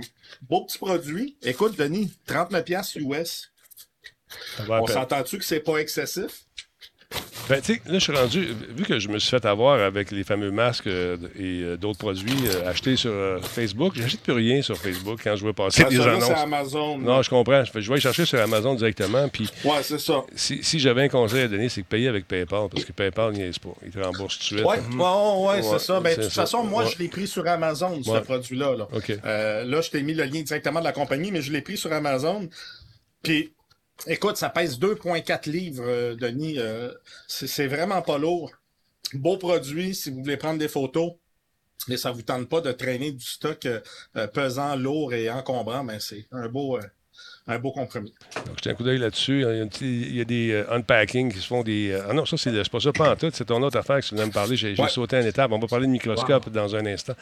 que, beau petit produit. Écoute, Denis, 39$ piastres US. On s'entend-tu que c'est pas excessif? Ben, tu sais, là, je suis rendu, vu que je me suis fait avoir avec les fameux masques euh, et euh, d'autres produits euh, achetés sur Facebook, j'achète plus rien sur Facebook quand je veux passer Ah, des annonces. c'est Amazon. Non, je comprends. Je vais aller chercher sur Amazon directement. Puis Ouais, c'est ça. si, si j'avais un conseil à donner, c'est que payer avec PayPal, parce que PayPal n'y pas. Il te rembourse tout de suite. Ouais, ouais, ouais, Ouais, c'est ça. Ben, de toute façon, moi, je l'ai pris sur Amazon, ce produit-là. Là. Là, je t'ai mis le lien directement de la compagnie, mais je l'ai pris sur Amazon. Puis, écoute, ça pèse 2,4 livres, euh, Denis. Euh, c'est vraiment pas lourd. Beau produit, si vous voulez prendre des photos. Mais ça vous tente pas de traîner du stock euh, pesant, lourd et encombrant, ben c'est un beau, un beau compromis. Donc, jetez un coup d'œil là-dessus. Il y a, un petit- il y a des euh, unpacking qui se font des. euh, ah non, ça, c'est c'est pas ça, pas en tout. C'est ton autre affaire que tu voulais me parler. J'ai j'ai Ouais. sauté une étape. On va parler de microscope dans un instant.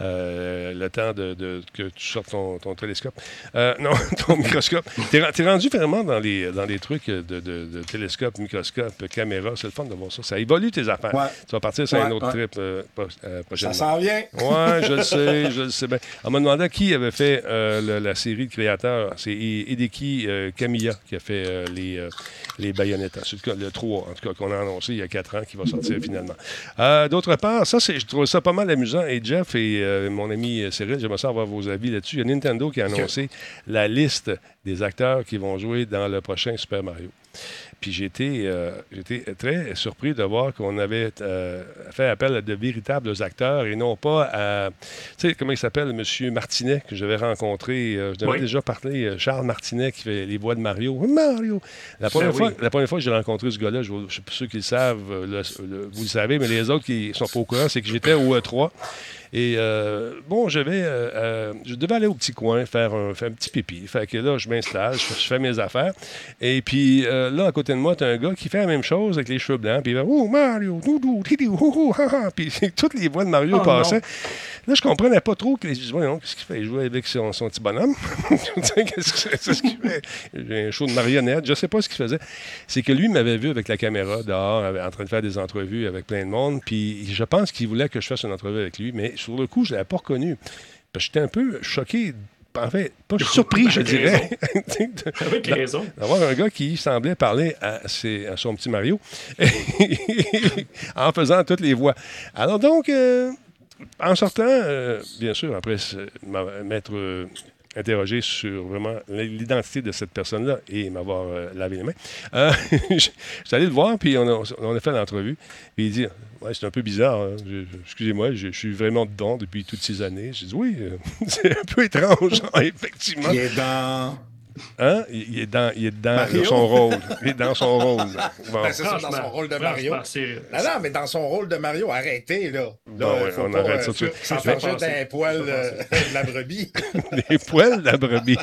Euh, le temps de, de- que tu sortes ton, ton télescope. Euh, non, [LAUGHS] ton microscope. T'es t'es rendu vraiment dans les, dans les trucs de, de- de télescope, microscope, caméra. C'est le fun de voir ça. Ça évolue tes affaires. Ouais. Tu vas partir sur un Ouais, autre ouais. trip euh, pro- euh, Ça s'en vient. Ouais, je le [LAUGHS] sais, je le sais bien. On m'a demandé qui avait fait euh, le- la série de créateurs. C'est I- Hideki euh, Kamiya qui a fait euh, les, euh, les baïonnettes. En tout cas, le 3, en tout cas, qu'on a annoncé il y a 4 ans, qui va sortir finalement. Euh, D'autre part, ça, c'est- je trouve ça pas mal amusant. Et Jeff et euh, mon ami euh, Cyril, j'aimerais ça avoir vos avis là-dessus. Il y a Nintendo qui a annoncé la liste des acteurs qui vont jouer dans le prochain Super Mario. Puis été, euh, très surpris de voir qu'on avait euh, fait appel à de véritables acteurs et non pas à. Tu sais, comment il s'appelle, M. Martinet, que j'avais rencontré. euh, je devais Oui. déjà parler, euh, Charles Martinet qui fait les voix de Mario. Mario! La première, Ben fois, oui. la première fois que j'ai rencontré ce gars-là, je ne sais pas ceux qui le savent, euh, le- le- vous le savez, mais les autres qui sont pas au courant, c'est que j'étais au E3. Et euh, bon, je vais, euh, euh, je devais aller au petit coin faire un, faire un petit pipi. Fait que là, je m'installe, je, je fais mes affaires. Et puis là, à côté de moi, tu as un gars qui fait la même chose avec les cheveux blancs. Puis il va Oh, Mario, doudou, tidi, hou, hou, ha, ha. Puis [LAUGHS] toutes les voix de Mario Oh, passaient. Là, je comprenais pas trop. Que les... Je Voyons, qu'est-ce qu'il fait? Il jouait avec son, son petit bonhomme. [LAUGHS] Qu'est-ce que c'est, ce qu'il fait? J'ai un show de marionnette. Je sais pas ce qu'il faisait. C'est que lui m'avait vu avec la caméra dehors, en train de faire des entrevues avec plein de monde. Puis je pense qu'il voulait que je fasse une entrevue avec lui. Mais sur le coup, je l'avais pas reconnu. J'étais un peu choqué. En fait, pas surpris, je dirais. Avec [LAUGHS] raison. D'avoir un gars qui semblait parler à, ses- à son petit Mario [LAUGHS] en faisant toutes les voix. Alors donc, euh, en sortant, euh, bien sûr, après m'être euh, interrogé sur vraiment l'identité de cette personne-là et m'avoir lavé les mains, [LAUGHS] je suis allé le voir, puis on a, on a fait l'entrevue. Puis il dit C'est un peu bizarre. hein. Je- je- Excusez-moi, je, je suis vraiment dedans depuis toutes ces années. J'ai dit Oui, euh, [LAUGHS] c'est un peu étrange, effectivement. Est dans. Hein? Il, est dans, il est dans Mario? son rôle. Il est dans son rôle. Bon. Ben, c'est ça, dans son rôle de Mario. Non, non, mais dans son rôle de Mario, arrêtez, là. Bon, Là, ouais, faut on pas, arrête ça euh, tout de suite. Les poils euh, de la brebis. [LAUGHS] Les poils de la brebis.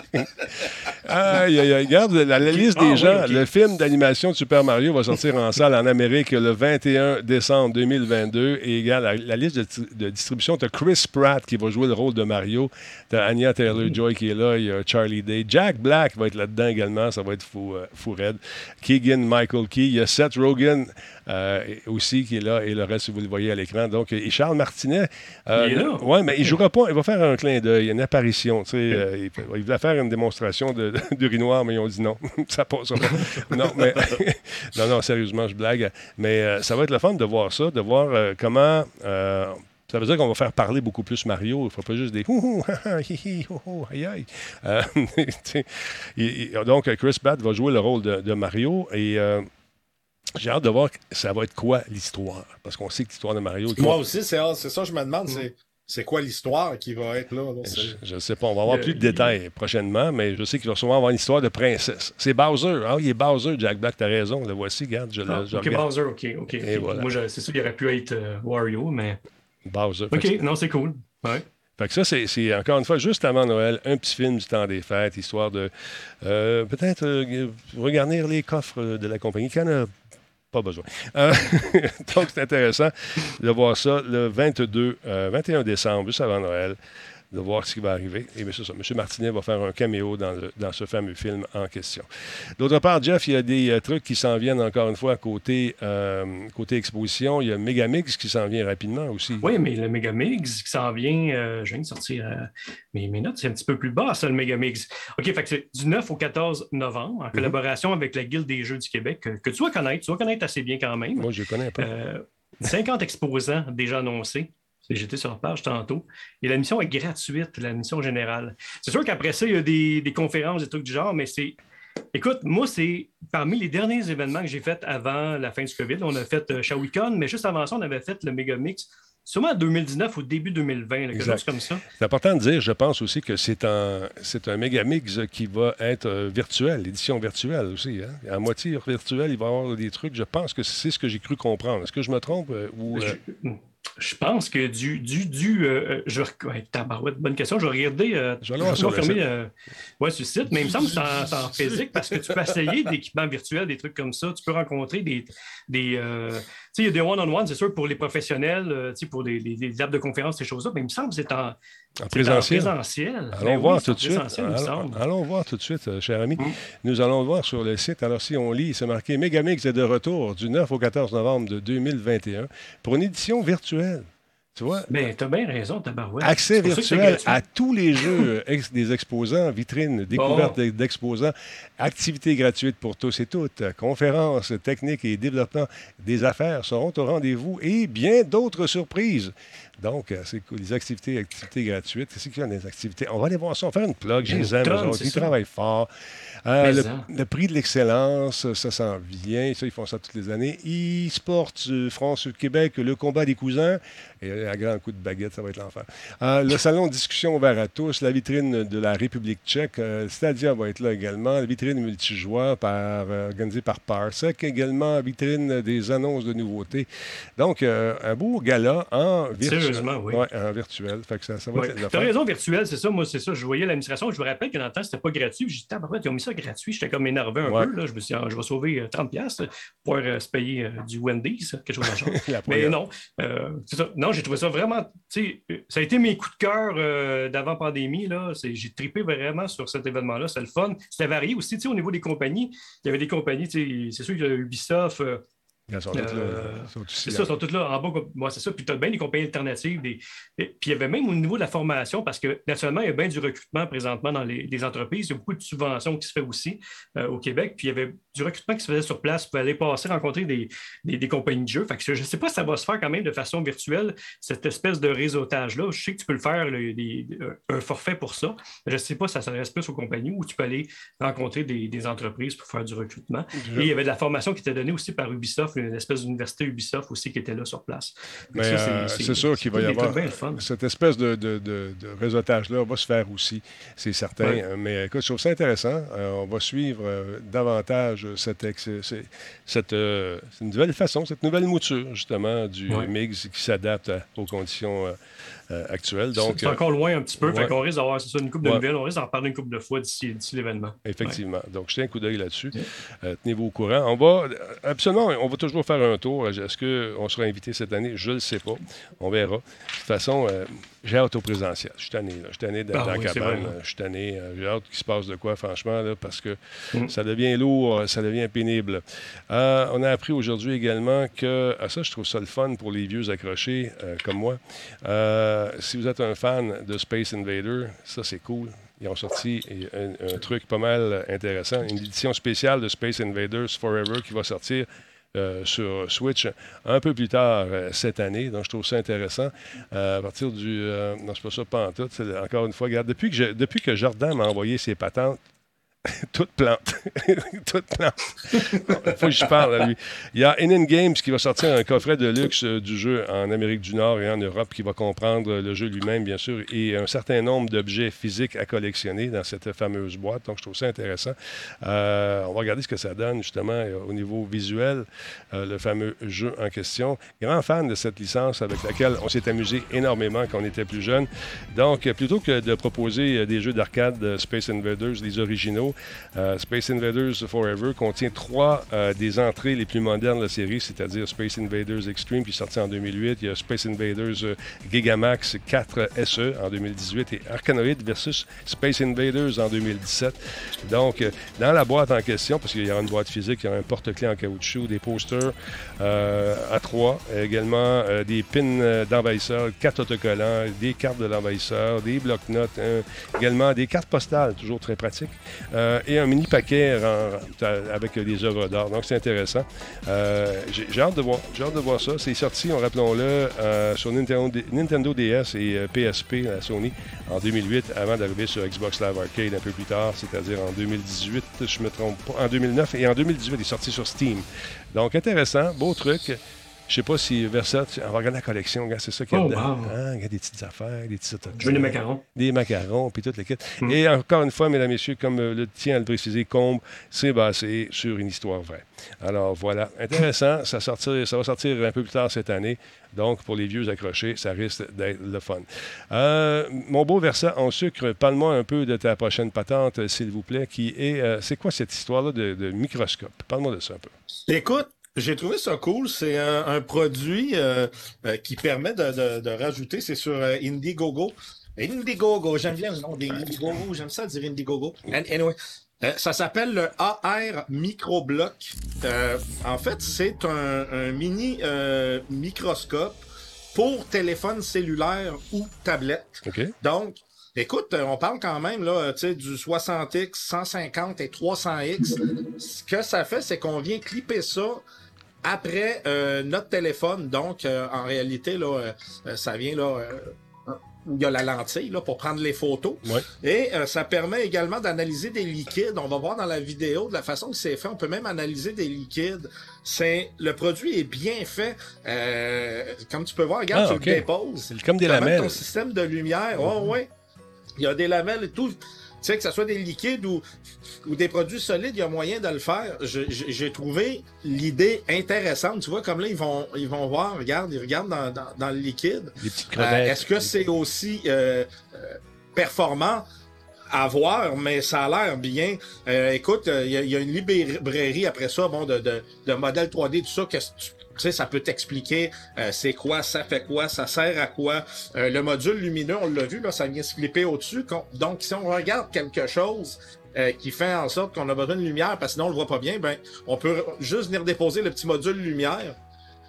Aïe, aïe, aïe. Regarde la, la liste Ah, des oui, gens. Le film d'animation de Super Mario va sortir en salle en Amérique le 21 décembre 2022. Et regarde, la, la liste de, ti- de distribution, tu as Chris Pratt qui va jouer le rôle de Mario. Tu as Anya Taylor-Joy qui est là. Il y a Charlie Day. Jack Black va être là-dedans également. Ça va être fou, euh, fou raide. Keegan Michael Key. Il y a Seth Rogen euh, aussi qui est là. Et le reste, vous le voyez à l'écran. Donc, et Charles Martinet. euh, Il est là. Ouais, mais il jouera pas. Il va faire un clin d'œil, une apparition. tu sais, euh, il, il voulait faire une démonstration de- [LAUGHS] d'urinoir, mais ils ont dit non. [LAUGHS] ça passe pas. non, mais. [LAUGHS] non, non, sérieusement, je blague. Mais ça va être le fun de voir ça, de voir comment. Ça veut dire qu'on va faire parler beaucoup plus Mario. Il ne faut pas juste des ha, hi, aïe aïe. Euh, [LAUGHS] donc, Chris Pratt va jouer le rôle de, de Mario et euh, j'ai hâte de voir ça va être quoi l'histoire. Parce qu'on sait que l'histoire de Mario. Moi aussi, c'est c'est ça, je me demande, c'est c'est quoi l'histoire qui va être là? Je ne sais pas, on va avoir Le- plus de détails prochainement, mais je sais qu'il va sûrement avoir une histoire de princesse. C'est Bowser. Ah, il est Bowser, Jack Black, t'as raison. Le voici, regarde, je, le Ah, je ok, regarde. Bowser, ok, ok. Et ok. voilà. Moi, c'est sûr, il aurait pu être euh, Wario, mais. Bowser. Que Ok, non, c'est cool. Ouais. Fait que ça, c'est- encore une fois, juste avant Noël, un petit film du temps des fêtes, histoire de euh, peut-être euh, regarnir les coffres de la compagnie qui en a pas besoin. Euh, [LAUGHS] donc, c'est intéressant de voir ça le 22, euh, 21 décembre, juste avant Noël, de voir ce qui va arriver. Et bien, c'est ça. M. Martinet va faire un caméo dans, le- dans ce fameux film en question. D'autre part, Jeff, il y a des euh, trucs qui s'en viennent encore une fois côté, euh, côté exposition. Il y a Megamix qui s'en vient rapidement aussi. Oui, mais le Megamix qui s'en vient, euh, je viens de sortir euh, mes, mes notes, c'est un petit peu plus bas, ça, le Megamix. OK, fait que c'est du 9 au 14 novembre, en Mhm. collaboration avec la Guilde des Jeux du Québec, que, que tu vas connaître, tu vas connaître assez bien quand même. Moi, je connais un peu. Euh, 50 exposants déjà annoncés. J'étais sur la page tantôt. Et la mission est gratuite, la mission générale. C'est sûr qu'après ça, il y a des, des conférences, des trucs du genre, mais c'est. Écoute, moi, c'est parmi les derniers événements que j'ai fait avant la fin du COVID. On a fait euh, Shawicon, mais juste avant ça, on avait fait le Megamix, sûrement en 2019 ou début 2020, là, quelque chose comme ça. C'est important de dire, je pense aussi que c'est un, c'est un méga mix qui va être euh, virtuel, édition virtuelle aussi. Hein? À moitié virtuel, il va y avoir des trucs. Je pense que c'est ce que j'ai cru comprendre. Est-ce que je me trompe euh, ou Je, je pense que du. du, du euh, euh, je, ouais, tabarouette, bonne question. Je vais regarder. euh, Je vais aller sur le site. euh, ouais, sur le site, mais il me semble que c'est en, en physique parce que tu peux essayer d'équipements virtuels, des trucs comme ça. Tu peux rencontrer des. des il y a des one-on-one, c'est sûr, pour les professionnels, euh, pour des, des tables de conférences, ces choses-là, mais il me semble que c'est en, en c'est en présentiel? présentiel. Allons Ben oui, voir tout de suite. présentiel, Allons, allons voir tout de suite, cher ami. Mm. Nous allons voir sur le site. Alors, si on lit, c'est marqué Megamix est de retour du 9 au 14 novembre de 2021 pour une édition virtuelle. Tu vois? Ben, t'as bien raison, tabarouette. Accès virtuel à tous les jeux euh, ex- des exposants, vitrines, découvertes d'ex- d'exposants, activités gratuites pour tous et toutes, conférences, techniques et développement des affaires seront au rendez-vous et bien d'autres surprises. Donc, euh, c'est cool. Les activités, activités gratuites. Qu'est-ce qu'il y a des activités? On va aller voir ça. On va faire une plug. Une les c'est Ils travaillent fort. Euh, Mais le, prix de l'excellence, ça s'en vient. Ça, ils font ça toutes les années. E-Sports euh, France Québec, le combat des cousins. Et un grand coup de baguette, ça va être l'enfer. Euh, le [LAUGHS] salon de discussion ouvert à tous, la vitrine de la République tchèque, euh, Stadia va être là également, la vitrine multijoueur par, euh, organisée par Parsec, également vitrine des annonces de nouveautés. Donc, euh, un beau gala en virtuel. Sérieusement, oui. Ouais, en virtuel. Fait que ça, ça va être T'as raison, virtuel, c'est ça. Moi, c'est ça. Je voyais l'administration. Je me rappelle que dans le temps, c'était pas gratuit. J'ai dit, ils ont mis ça gratuit. J'étais comme énervé un Ouais. peu. Là. Je me suis dit, ah, je vais sauver euh, 30$ piastres pour pouvoir euh, se payer euh, du Wendy's, quelque chose de genre. [LAUGHS] Mais non, euh, ça. Non, j'ai trouvé ça vraiment. tu sais, euh, Ça a été mes coups de cœur euh, d'avant-pandémie. J'ai trippé vraiment sur cet événement-là. C'est le fun. C'était varié aussi tu sais, au niveau des compagnies. Il y avait des compagnies, c'est sûr que Ubisoft. Euh, Ils sont euh, c'est ça, ils sont tous là en bas. Moi, c'est ça. Puis tu as bien des compagnies alternatives. Des... Puis il y avait même au niveau de la formation, parce que naturellement, il y a bien du recrutement présentement dans les, les entreprises. Il y a beaucoup de subventions qui se fait aussi euh, au Québec. Puis il y avait du recrutement qui se faisait sur place. Tu pouvais aller passer, rencontrer des, des, des compagnies de jeux. Fait que je ne sais pas si ça va se faire quand même de façon virtuelle, cette espèce de réseautage-là. Je sais que tu peux le faire, le- des- un forfait pour ça. Je ne sais pas si ça s'adresse plus aux compagnies ou tu peux aller rencontrer des, entreprises pour faire du recrutement. Et il y avait de la formation qui était donnée aussi par Ubisoft, une espèce d'université Ubisoft aussi qui était là sur place. Ça, euh, c'est sûr qu'il va y avoir cette espèce de, de, de- de réseautage-là va se faire aussi, c'est certain. Ouais. Euh, Mais écoute, je trouve ça intéressant. Euh, on va suivre euh, davantage cette, ex- c'est- cette, euh, nouvelle façon, cette nouvelle mouture justement du Ouais. MIGS qui s'adapte aux conditions euh. Donc, c'est encore loin un petit peu. ouais. Fait qu'on risque d'avoir ça, une couple de Ouais. nouvelles. On risque d'en reparler une couple de fois d'ici l'événement. Effectivement. Donc, jetez un coup d'œil là-dessus. Euh, Tenez-vous au courant. On va, euh, absolument, on va toujours faire un tour. Est-ce qu'on sera invité cette année? Je ne le sais pas. On verra. De toute façon, j'ai hâte au présentiel. Je suis tanné. là. Je suis tanné d'être Ah oui, cabane. hein. Je suis tanné. J'ai hâte qu'il se passe de quoi, franchement, là, parce que Mm. ça devient lourd, ça devient pénible. Euh, on a appris aujourd'hui également que, ah, ça, je trouve ça le fun pour les vieux accrochés euh, comme moi. Euh, si vous êtes un fan de Space Invader, ça, c'est cool. Ils ont sorti un, truc pas mal intéressant, une édition spéciale de Space Invaders Forever qui va sortir euh, sur Switch un peu plus tard euh, cette année. Donc, je trouve ça intéressant. Euh, à partir du... euh, non, c'est pas ça, pas en tout. Encore une fois, regarde, depuis que, je- depuis que Jordan m'a envoyé ses patentes, [LAUGHS] toute plante. [LAUGHS] toute plante. Il faut que je parle à lui. Il y a NN Games qui va sortir un coffret de luxe euh, du jeu en Amérique du Nord et en Europe qui va comprendre le jeu lui-même, bien sûr, et un certain nombre d'objets physiques à collectionner dans cette fameuse boîte. Donc, je trouve ça intéressant. Euh, on va regarder ce que ça donne, justement, euh, au niveau visuel, euh, le fameux jeu en question. Grand fan de cette licence avec laquelle on s'est amusé énormément quand on était plus jeune. Donc, euh, plutôt que de proposer euh, des jeux d'arcade euh, Space Invaders, les originaux, euh, Space Invaders Forever contient trois euh, des entrées les plus modernes de la série, c'est-à-dire Space Invaders Extreme qui est sorti en 2008, il y a Space Invaders euh, Gigamax 4 SE en 2018 et Arkanoid versus Space Invaders en 2017. Donc, dans la boîte en question, parce qu'il y aura une boîte physique, il y aura un porte-clés en caoutchouc, des posters à trois, également des pins euh, d'envahisseur, quatre autocollants, des cartes de l'envahisseur, des blocs-notes, également des cartes postales, toujours très pratiques, euh, et un mini paquet avec des œuvres d'art. Donc, c'est intéressant. Euh, J'ai hâte de voir, j'ai hâte de voir ça. C'est sorti, on rappelons-le, euh, sur Nintendo, DS et PSP, la Sony, en 2008, avant d'arriver sur Xbox Live Arcade un peu plus tard, c'est-à-dire en 2018, je me trompe pas, en 2009, et en 2018, il est sorti sur Steam. Donc, intéressant, beau truc. Je sais pas si Versa, tu- on va regarder la collection, regarde, c'est ça qu'il y a Oh, dedans. wow. Hein, regarde des petites affaires, des petits autocollants. Je veux des macarons. Des macarons, puis toutes les kits. Mm. Et encore une fois, mesdames, messieurs, comme euh, le tient à le préciser, Combe, c'est basé sur une histoire vraie. Alors voilà, intéressant. ça, sortir, ça va sortir un peu plus tard cette année. Donc, pour les vieux accrochés, ça risque d'être le fun. Euh, mon beau Versa en sucre, parle-moi un peu de ta prochaine patente, s'il vous plaît, qui est. euh, c'est quoi cette histoire-là de, de microscope? Parle-moi de ça un peu. Écoute, j'ai trouvé ça cool. C'est un, un produit euh, euh, qui permet de, de- de rajouter. C'est sur euh, Indiegogo. Indiegogo, j'aime bien le nom des Indiegogo. J'aime ça dire Indiegogo. Anyway, ça s'appelle le AR Microblock. En fait, c'est un, un mini microscope pour téléphone cellulaire ou tablette. Donc, écoute, on parle quand même là, du 60X, 150 et 300X. Ce que ça fait, c'est qu'on vient clipper ça après euh, notre téléphone. Donc, euh, en réalité, là, euh, euh, ça vient là. euh, où il y a la lentille là, pour prendre les photos. Ouais. Et euh, ça permet également d'analyser des liquides. On va voir dans la vidéo de la façon que c'est fait. On peut même analyser des liquides. C'est le produit est bien fait. Euh, comme tu peux voir, regarde, Ah, tu le déposes. C'est comme des lamelles. ton système de lumière. Ouais, ouais. Il y a des lamelles et tout. Tu sais, que ce soit des liquides ou, ou des produits solides, il y a moyen de le faire. J'ai trouvé l'idée intéressante. Tu vois, comme là, ils vont, ils vont voir, regarde, ils regardent dans, dans, dans le liquide. Euh. Est-ce que c'est aussi euh, euh, performant à voir, mais ça a l'air bien. Euh, écoute, il y, a- il y a une librairie après ça, bon, de, de, de modèles 3D, tout ça, que tu tu sais, ça peut t'expliquer euh, c'est quoi, ça fait quoi, ça sert à quoi. Euh, le module lumineux, on l'a vu, là, ça vient se flipper au-dessus. Donc, si on regarde quelque chose euh, qui fait en sorte qu'on a besoin de lumière, parce que sinon on le voit pas bien, ben, on peut juste venir déposer le petit module lumière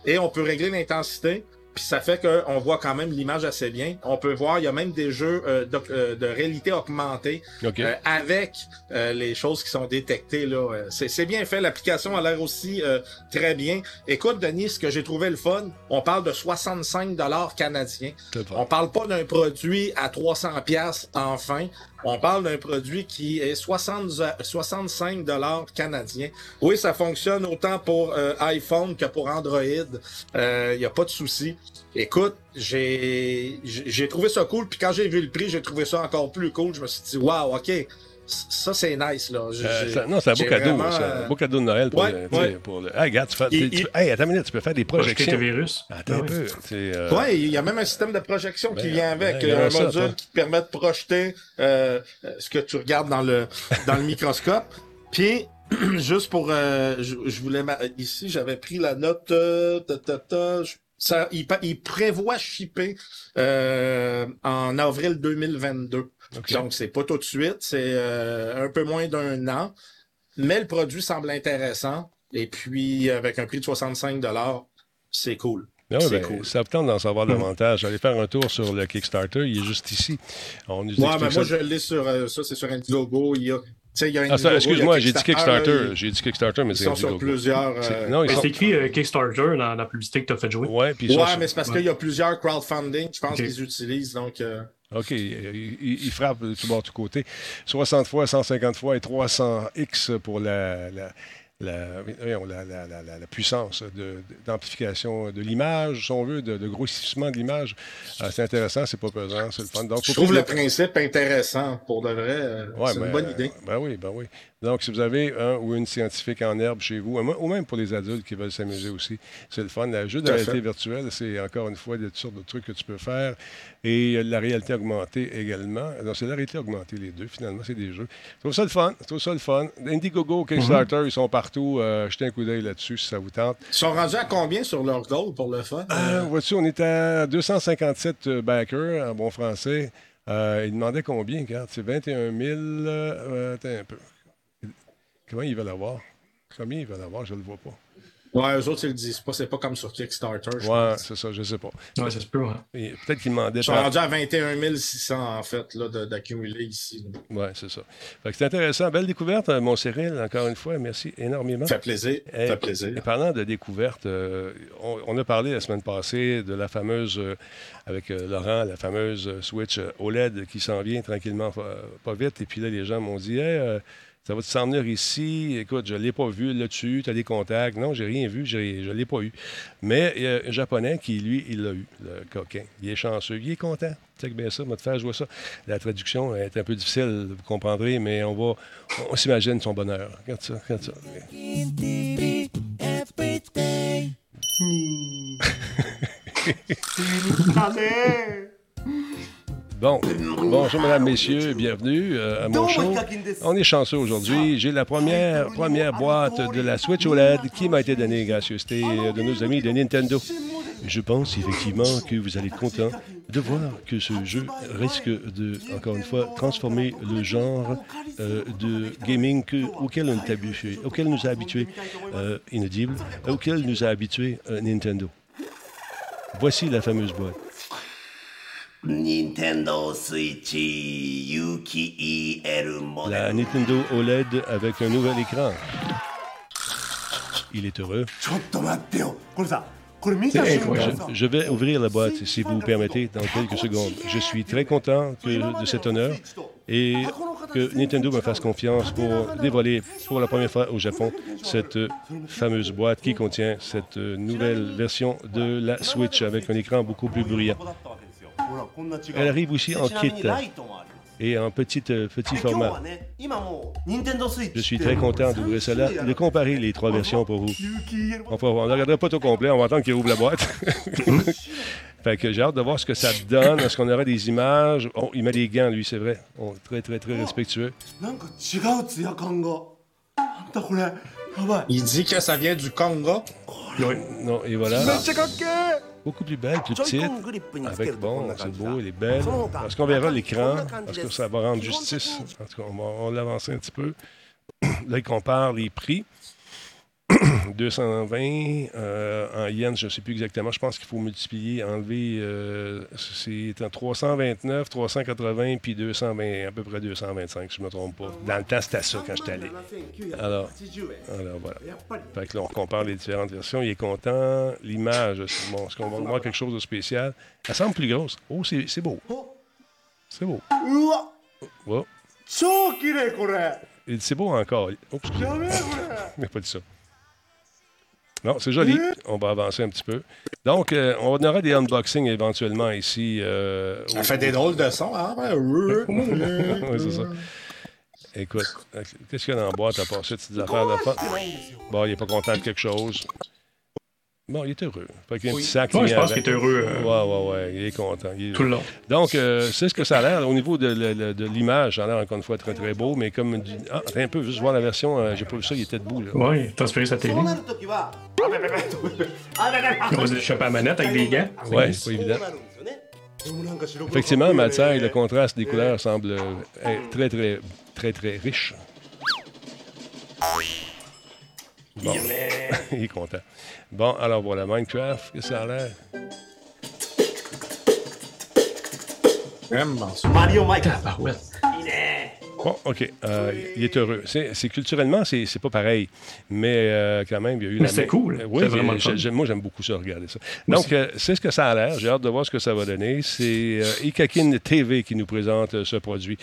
et on peut régler l'intensité. Puis ça fait qu'on voit quand même l'image assez bien. On peut voir, il y a même des jeux euh, de, euh, de réalité augmentée OK. euh, avec euh, les choses qui sont détectées. là. Euh, C'est c'est bien fait. L'application a l'air aussi euh, très bien. Écoute, Denis, ce que j'ai trouvé le fun, on parle de 65 dollars canadiens. On parle pas d'un produit à 300 pièces enfin. On parle d'un produit qui est 60, 65 dollars canadiens. Oui, ça fonctionne autant pour euh, iPhone que pour Android. Il n'y a pas de souci. Écoute, j'ai trouvé ça cool. Puis quand j'ai vu le prix, j'ai trouvé ça encore plus cool. Je me suis dit, waouh, ok, ça c'est nice là. Euh, ça- non, c'est un beau cadeau. vraiment, C'est un euh, beau cadeau de Noël pour, ouais, le, ouais. pour le. Hey, regarde, tu fais. Il- tu- il- hey, attends une minute, tu peux faire des projections. virus. Attends Ah un oui. peu. c'est, euh, Ouais, il y a même un système de projection qui Ben, vient avec. ben, Il y a un ça, module qui te permet de projeter euh, euh, ce que tu regardes dans le dans le microscope. [LAUGHS] Puis [CLEARS THROAT] juste pour euh, je, je voulais ma- ici j'avais pris la note euh, ta, ta, ta, je- ça il, il prévoit shipper euh, en avril 2022. Donc c'est pas tout de suite, c'est euh, un peu moins d'un an, mais le produit semble intéressant et puis avec un prix de 65 dollars, c'est cool. Ben oui, C'est ben, cool. Ça vous tente d'en savoir Mhm. davantage. Allez faire un tour sur le Kickstarter. Il est juste ici. On nous Ouais, ça. moi, je l'ai sur, euh, ça, c'est sur Indiegogo. Il y a, Ah, Indiegogo, excuse-moi, il y a j'ai dit Kickstarter, ils- J'ai dit Kickstarter, mais Ils c'est sont sur plusieurs. euh, C'est- non, ils c'est écrit euh, Kickstarter dans la publicité que tu as fait jouer. Ouais, ils mais c'est parce Ouais. qu'il y a plusieurs crowdfunding, je pense qu'ils utilisent. Donc, euh, OK, il, il- il frappe de tout bord, de tout côté. 60 fois, 150 fois et 300x pour la, la, la, la- puissance d'amplification de l'image, si on veut, de, de grossissement de l'image. Euh, c'est intéressant, c'est pas pesant, c'est le fun. Donc, je trouve le principe intéressant. Pour de vrai, euh, Ouais, c'est ben, une bonne idée. Ben oui, ben oui. Donc, si vous avez un ou une scientifique en herbe chez vous, ou même pour les adultes qui veulent s'amuser aussi, c'est le fun. Le jeu de réalité virtuelle, c'est encore une fois des sortes de trucs que tu peux faire. Et la réalité augmentée également. Donc, c'est la réalité augmentée, les deux, finalement, c'est des jeux. Je trouve ça le fun. Je trouve ça le fun. Indiegogo, Kickstarter, Mhm. ils sont partout. Euh, jetez un coup d'œil là-dessus si ça vous tente. Ils sont rendus à combien sur leur goal pour le fun? Euh, vois-tu, on est à 257 euh, backers en bon français. Euh, ils demandaient combien, regarde, c'est 21 000. euh, attends un peu. Comment ils veulent avoir? Combien ils veulent avoir? Je ne le vois pas. Ouais, eux autres, ils le disent pas. C'est pas comme sur Kickstarter. je Ouais, c'est ça, je ne sais pas. Ouais, ça se peut. hein. Et Peut-être qu'ils demandaient. Ils sont rendus à 21 600, en fait, d'accumuler ici. Oui, c'est ça. C'est intéressant. Belle découverte, euh, mon Cyril, encore une fois. Merci énormément. Ça fait plaisir. Ça Et- fait plaisir. Et parlant de découverte, euh, on, on a parlé la semaine passée de la fameuse, euh, avec euh, Laurent, la fameuse Switch OLED qui s'en vient tranquillement, pas vite. Et puis là, les gens m'ont dit Hey, ça va-tu s'en venir ici Écoute, je ne l'ai pas vu là-dessus, tu as des contacts. Non, j'ai rien vu, je ne l'ai pas eu. Mais il y a un Japonais qui, lui, il l'a eu, le coquin. Il est chanceux, il est content. Check bien ça, moi, te faire jouer ça. La traduction est un peu difficile, vous comprendrez, mais on va, on s'imagine son bonheur. Regarde ça, regarde ça. Bon, bonjour mesdames, messieurs, bienvenue euh, à mon show. On est chanceux aujourd'hui. J'ai la première, première boîte de la Switch OLED qui m'a été donnée gracieuseté de nos amis de Nintendo. Je pense effectivement que vous allez être content de voir que ce jeu risque de, encore une fois, transformer le genre euh, de gaming que- auquel on est habitué, auquel nous a habitués euh, Inaudible, auquel nous a habitués euh, Nintendo. Voici la fameuse boîte. Nintendo Switch Yuki La Nintendo OLED avec un nouvel écran. Il est heureux. Je, vais ouvrir la boîte, si vous permettez, dans quelques secondes. Je suis très content de cet honneur et que Nintendo me fasse confiance pour dévoiler pour la première fois au Japon cette fameuse boîte qui contient cette euh, nouvelle version de la Switch avec un écran beaucoup plus bruyant. Elle arrive aussi en kit et en petit, euh, petit format. Je suis très content d'ouvrir cela et de comparer les trois versions pour vous. Enfin, on ne regardera pas tout complet, on va attendre qu'il ouvre la boîte. [LAUGHS] fait que j'ai hâte de voir ce que ça donne. Est-ce qu'on aura des images? Oh, il met des gants, lui, c'est vrai. Oh, très, très, très respectueux. なんか違うツヤ感がなんだこれやばい Il dit que ça vient du Congo. Non, et voilà. めっちゃかっけー Beaucoup plus belle, plus petite. Avec, bon, c'est beau, elle est belle. Est-ce qu'on verra l'écran? Est-ce que ça va rendre justice? En tout cas, on va, l'avancer un petit peu. Là, il compare les prix. [CLEARS THROAT] 220 euh, en yens, je ne sais plus exactement. Je pense qu'il faut multiplier, enlever, euh, c'est 329, 380 puis 220, à peu près 225, si je ne me trompe pas. Dans le temps, c'était ça quand je suis allé. Alors, alors voilà. Fait que là, on compare les différentes versions. Il est content. L'image, c'est bon, est-ce qu'on va voir quelque chose de spécial? Elle semble plus grosse. Oh, c'est beau. C'est beau. Oh. C'est beau encore. Oh, [LAUGHS] Il n'a pas dit ça. Non, c'est joli. On va avancer un petit peu. Donc, euh, on aura des unboxings éventuellement ici. euh, Ça au- fait des drôles de sons, hein? [LAUGHS] oui, c'est ça. Écoute, euh, qu'est-ce qu'il y a dans la boîte à part ça, petites affaires de? Bon, il n'est pas content de quelque chose. Bon, il est heureux. Fait qu'il y a un oui. petit sac. Moi, je pense qu'il est heureux. Euh... Ouais, ouais, ouais. Il est content. Tout le long. Donc, euh, c'est ce que ça a l'air. Au niveau de, l'image, ça a l'air encore une fois très, très beau. Mais comme. Du... Ah, un peu, juste voir la version. Euh, j'ai pas vu ça, il était debout. Oui, transféré sa télé. On va se choper à manette avec des gants. Oui, c'est pas évident. Effectivement, en matière, le contraste des couleurs semble euh, très, très, très, très riche. Bon. [LAUGHS] il est content. Bon, alors voilà, Minecraft, que ça a l'air? Vraiment. Mario Minecraft. Ah, ouais. Bon, OK. euh, il est heureux. C'est, culturellement, c'est, pas pareil. Mais euh, quand même, il y a eu Mais main- cool. Oui, C'est vraiment moi, j'aime beaucoup ça, regarder ça. Donc, euh, c'est ce que ça a l'air. J'ai hâte de voir ce que ça va donner. C'est Ikakin TV qui nous présente ce produit.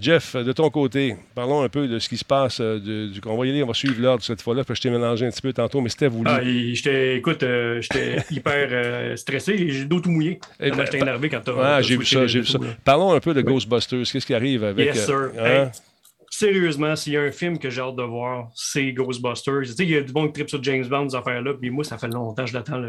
Jeff, de ton côté, parlons un peu de ce qui se passe. de- du, on va y aller, on va suivre l'ordre cette fois-là. parce que je t'ai mélangé un petit peu tantôt, mais c'était voulu. Ah, j'étais, écoute, j'étais [LAUGHS] hyper stressé et j'ai le dos tout mouillé. Eh ben, j'étais énervé quand t'as. Ah, j'ai vu ça, j'ai vu ça. Parlons un peu de Ghostbusters. Qu'est-ce qui arrive avec... Yes, sir. hein? Sérieusement, s'il y a un film que j'ai hâte de voir, c'est Ghostbusters. Tu sais, il y a du bon qui tripe sur James Bond, ces affaires-là, puis moi, ça fait longtemps je l'attends.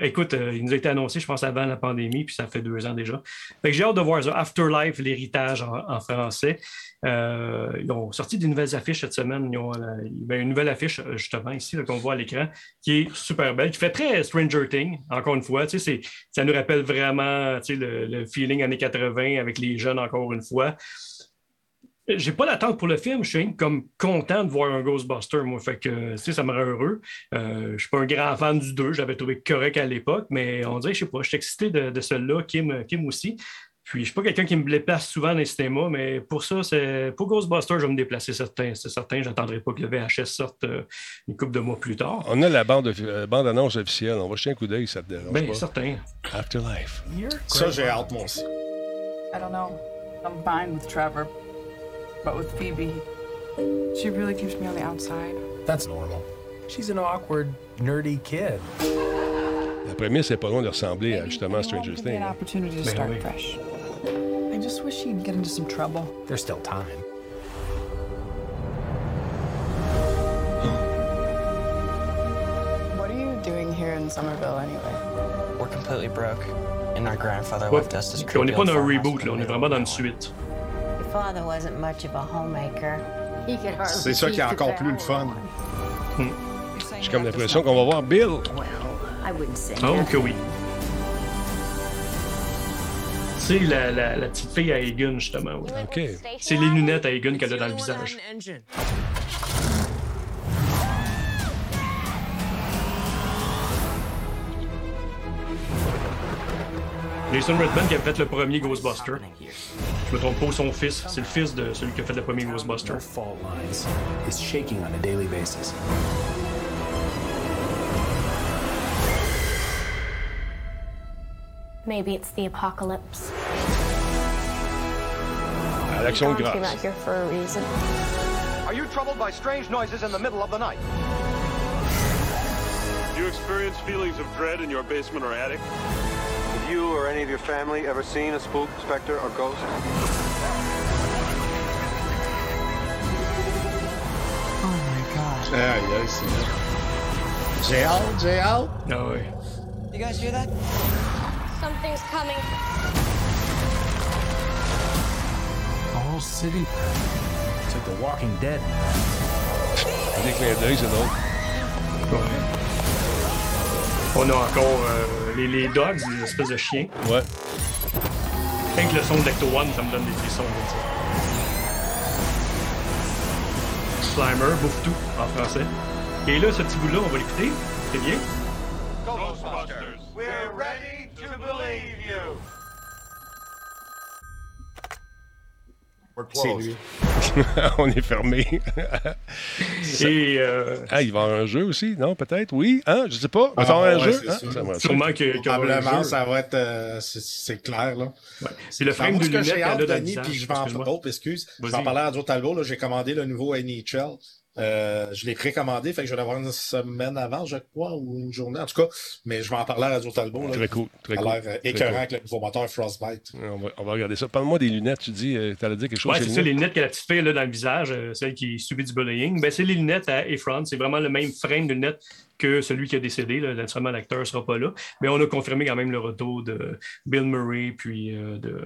Écoute, euh, il nous a été annoncé, je pense, avant la pandémie, puis ça fait deux ans déjà. J'ai hâte de voir ça. Afterlife, l'héritage en, français. Euh, ils ont sorti des nouvelles affiches cette semaine. Ils ont euh, ben, une nouvelle affiche, euh, justement, ici, qu'on voit à l'écran, qui est super belle, qui fait très Stranger Things, encore une fois. Tu ça nous rappelle vraiment le, le feeling années 80 avec les jeunes, encore une fois. J'ai pas d'attente pour le film, je suis comme content de voir un Ghostbuster, moi. Fait que, ça me rend heureux. Euh, je suis pas un grand fan du 2, j'avais trouvé correct à l'époque, mais on dirait, je sais pas, je suis excité de, de celui-là, Kim, Kim aussi. Puis, je suis pas quelqu'un qui me déplace souvent dans les cinémas, mais pour ça, c'est pour Ghostbuster, je vais me déplacer certain. C'est certain, j'attendrai pas que le VHS sorte euh, une couple de mois plus tard. On a la bande, euh, bande-annonce officielle. On va jeter un coup d'œil, ça te dérange Ben, pas? certain. Afterlife. Ça, j'ai hâte, moi aussi. I don't know. I'm fine with Trevor. But with Phoebe, she really keeps me on the outside. That's normal. She's an awkward, nerdy kid. La prémisse n'est pas loin de ressembler à justement Stranger Give Things. an opportunity to start oui. fresh. I just wish he'd get into some trouble. There's still time. What are you doing here in Somerville anyway? We're completely broke, and our grandfather Ouais. left us this Puis on n'est creepy pas old dans un reboot, in là, on est vraiment dans une suite. C'est ça qui est encore plus le fun. J'ai comme l'impression qu'on va voir Bill. Well, I wouldn't say Oh, que oui. C'est la, la, la petite fille à Egan, justement. ouais. C'est les lunettes à Egan qu'elle a dans le visage. Jason Redman qui a fait le premier Ghostbuster. Je me trompe pas, son fils. C'est le fils de celui qui a fait le premier Ghostbuster. Our fault lines is shaking on a daily basis. Maybe it's the apocalypse. À l'action de grâce. out here for a reason. Are you troubled by strange noises in the middle of the night? Do you experience feelings of dread in your basement or attic? Have you or any of your family ever seen a spook, specter, or ghost? Oh my god. Aïe, aïe, c'est J'ai hâte, j'ai hâte. Ah oui. You guys hear that? Something's coming. The whole city. It's like The Walking Dead. Des clins d'œil, c'est drôle. On a encore euh, les, les dogs, les espèces de chiens. Ouais. Rien que le son d'Ecto One, ça me donne des frissons. sais. Slimer, bouffe tout en français. Et là, ce petit bout-là, on va l'écouter. C'est bien. Ghostbusters, we're ready to believe you. C'est lui. [LAUGHS] On est fermé. [LAUGHS] Et. euh, Ah, il va y avoir un jeu aussi, non? Peut-être? Oui? Hein? Je sais pas. Il va y Ah, avoir un ouais, jeu? c'est Hein? sûr. Ça va- Sûrement que. y Probablement, ça va être. euh, c'est- clair, là. C'est le frame de lunettes j'ai hâte, Denis, puis je vais en oh, excuse. Je vais Vas-y. en parler à Joe Talbot. là, J'ai commandé le nouveau NHL. Euh, je l'ai précommandé, fait que je vais l'avoir une semaine avant, je crois, ou une journée, en tout cas. Mais je vais en parler à Radio Talbot. Là, Très cool, très Ça a cool. l'air euh, écœurant cool. avec le nouveau moteur Frostbite. On va, on va regarder ça. Parle-moi des lunettes. Tu dis, tu allais dire quelque chose sur c'est les ça, les lunettes? lunettes que la petite fille là, dans le visage, euh, celle qui subit du bullying. Ben, c'est les lunettes à Efron. C'est vraiment le même frame de lunettes que celui qui a décédé. Là. Naturellement, l'acteur ne sera pas là. Mais on a confirmé quand même le retour de Bill Murray, puis euh, de.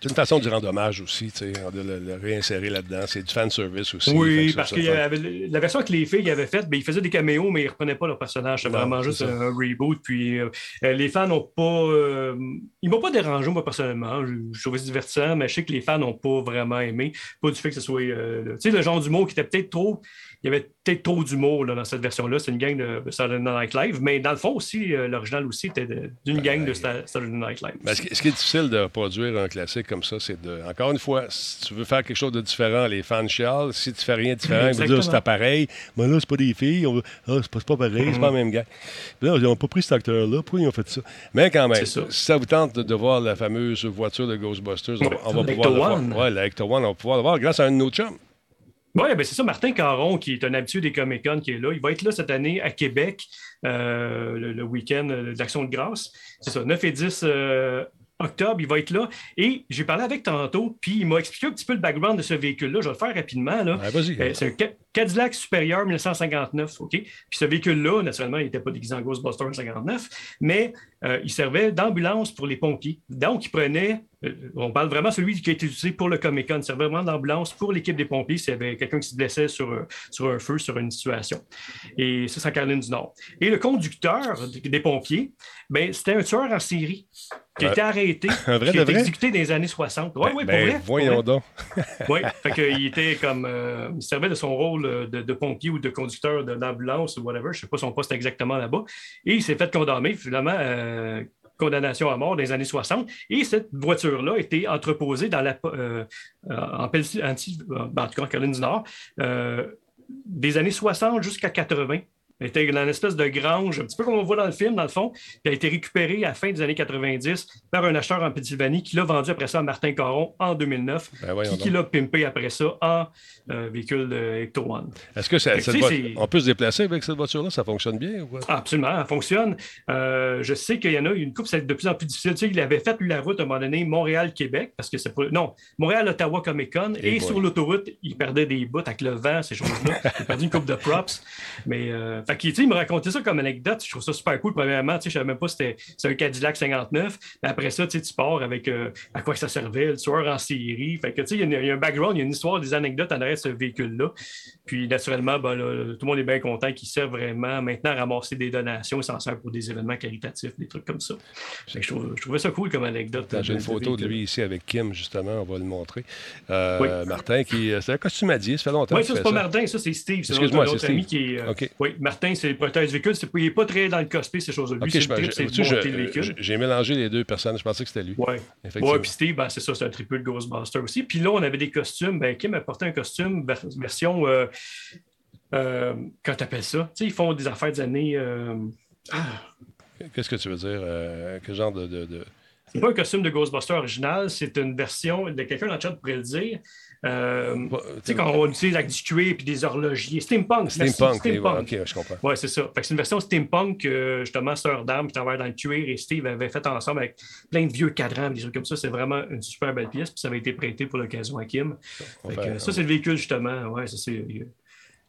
C'est une façon d'y rendre hommage aussi, de le, le réinsérer là-dedans. C'est du fan service aussi. Oui, parce que la version que les filles avaient faite, ben, ils faisaient des caméos, mais ils ne reprenaient pas leur personnage. C'était Non, vraiment c'est juste ça. un reboot. Puis euh, euh, les fans n'ont pas. euh, ils m'ont pas dérangé, moi, personnellement. Je, je trouvais ça divertissant, mais je sais que les fans n'ont pas vraiment aimé. Pas du fait que ce soit. euh, le- tu sais, le genre d'humour qui était peut-être trop. Il y avait peut-être trop d'humour dans cette version-là. C'est une gang de Saturday Night Live. Mais dans le fond aussi, euh, l'original aussi était d'une gang de Sta- Saturday Night Live. Ben, ce, qui, ce qui est difficile de produire un classique comme ça, c'est de. Encore une fois, si tu veux faire quelque chose de différent, les fans chialent. Si tu fais rien de différent, ils vont dire c'est pareil. Mais là, c'est pas des filles. On Ah, c'est pas, c'est pas pareil, c'est pas le même gars. Là, ils n'ont pas pris cet acteur-là. Pourquoi ils ont fait ça? Mais quand même, ça. si ça vous tente de, de voir la fameuse voiture de Ghostbusters, on, va- on va L'Ecto pouvoir le voir. Ouais, la Ecto One, on va pouvoir le voir grâce à un de nos chums. Oui, ben c'est ça. Martin Caron, qui est un habitué des Comic Con, qui est là. Il va être là cette année à Québec, euh, le, le week-end euh, d'Action de grâce. C'est ça, 9 et 10 euh, octobre, il va être là. Et j'ai parlé avec tantôt, puis il m'a expliqué un petit peu le background de ce véhicule-là. Je vais le faire rapidement. Là. Ouais, vas-y. Euh, c'est un Ca- Cadillac supérieur 1959. OK? Puis ce véhicule-là, naturellement, il n'était pas déguisé en Ghostbuster en 59, mais euh, il servait d'ambulance pour les pompiers. Donc, il prenait, euh, on parle vraiment de celui qui a été utilisé pour le Comic Con, il servait vraiment d'ambulance pour l'équipe des pompiers s'il y avait quelqu'un qui se blessait sur, sur un feu, sur une situation. Et ça, c'est en Caroline du Nord. Et le conducteur des des pompiers, ben, c'était un tueur en série qui a été arrêté, [LAUGHS] un vrai qui a été exécuté dans les années 60. Oui, Ben, oui, pour ben, vrai. voyons donc. [LAUGHS] Oui, fait qu'il était comme. euh, il servait de son rôle euh, de, de pompier ou de conducteur de- d'ambulance ou whatever. Je ne sais pas son poste exactement là-bas. Et il s'est fait condamner, finalement, euh, condamnation à mort dans les années 60. Et cette voiture-là a été entreposée dans la, euh, en, Pennsylvanie, en tout cas en Caroline du Nord, euh, des années 60 jusqu'à 80. Elle était dans une espèce de grange, un petit peu comme on voit dans le film, dans le fond. Puis elle a été récupérée à la fin des années 90 par un acheteur en Pennsylvanie qui l'a vendu après ça à Martin Caron en 2009. Ben qui l'a pimpé après ça en euh, véhicule de Ecto One. Est-ce que ça- que, on peut se déplacer avec cette voiture-là? Ça fonctionne bien ou quoi? Ah, absolument, elle fonctionne. Euh, je sais qu'il y en a une coupe, c'est de plus en plus difficile. Tu sais, il avait fait lui, la route à un moment donné, Montréal-Québec, parce que c'est pas. Non, Montréal-Ottawa Comic Con. Eh Et sur l'autoroute, il perdait des bouts avec le vent, ces choses-là. il a perdu une coupe de props. Mais, euh, fait il me racontait ça comme anecdote. Je trouve ça super cool. Premièrement, tu sais, je savais même pas si c'était c'est un Cadillac 59. Mais après ça, tu pars avec euh, à quoi ça servait, le tueur en série. Fait que, tu sais, il y a une- il y, a un background, il y a une histoire, des anecdotes en arrière de ce véhicule-là. Puis, naturellement, ben, là, tout le monde est bien content qu'il serve vraiment maintenant à ramasser des donations et s'en sert pour des événements caritatifs, des trucs comme ça. Fait que je, trouvais ça cool comme anecdote. J'ai une de photo de lui ici avec Kim, justement, on va le montrer. Euh, Oui. Martin, qui c'est un costumier, ça fait longtemps Oui, ça, c'est pas Martin, ça, c'est Steve. C'est Excuse-moi, notre, c'est notre ami qui est. euh. Oui, Martin, c'est le du véhicule. C'est- Il n'est pas très dans le cosplay, ces choses-là. Lui, c'est le trip, c'est je- le véhicule. J'ai mélangé les deux personnes, je pensais que c'était lui. Oui. Ouais, puis Steve, ben, c'est ça, c'est un triple Ghostbuster aussi. Puis là, on avait des costumes. Ben, Kim a porté un costume ver- version. Euh, euh, quand tu appelles ça? Tu sais, ils font des affaires des années. euh, Qu'est-ce que tu veux dire? euh, quel genre de. de- de- c'est pas un costume de Ghostbuster original, c'est une version de quelqu'un dans le chat pourrait le dire. Euh, tu sais, quand on utilise avec du cuir et des horlogiers. Steampunk. Steampunk, ouais, ok, je comprends. Oui, c'est ça. C'est une version steampunk que justement Sœur d'Armes qui travaille dans le cuir et Steve avait fait ensemble avec plein de vieux cadrans, des trucs comme ça. C'est vraiment une super belle pièce. Puis ça avait été prêté pour l'occasion à Kim. Fait que, Enfin, ça, c'est le véhicule justement. Ouais, ça c'est.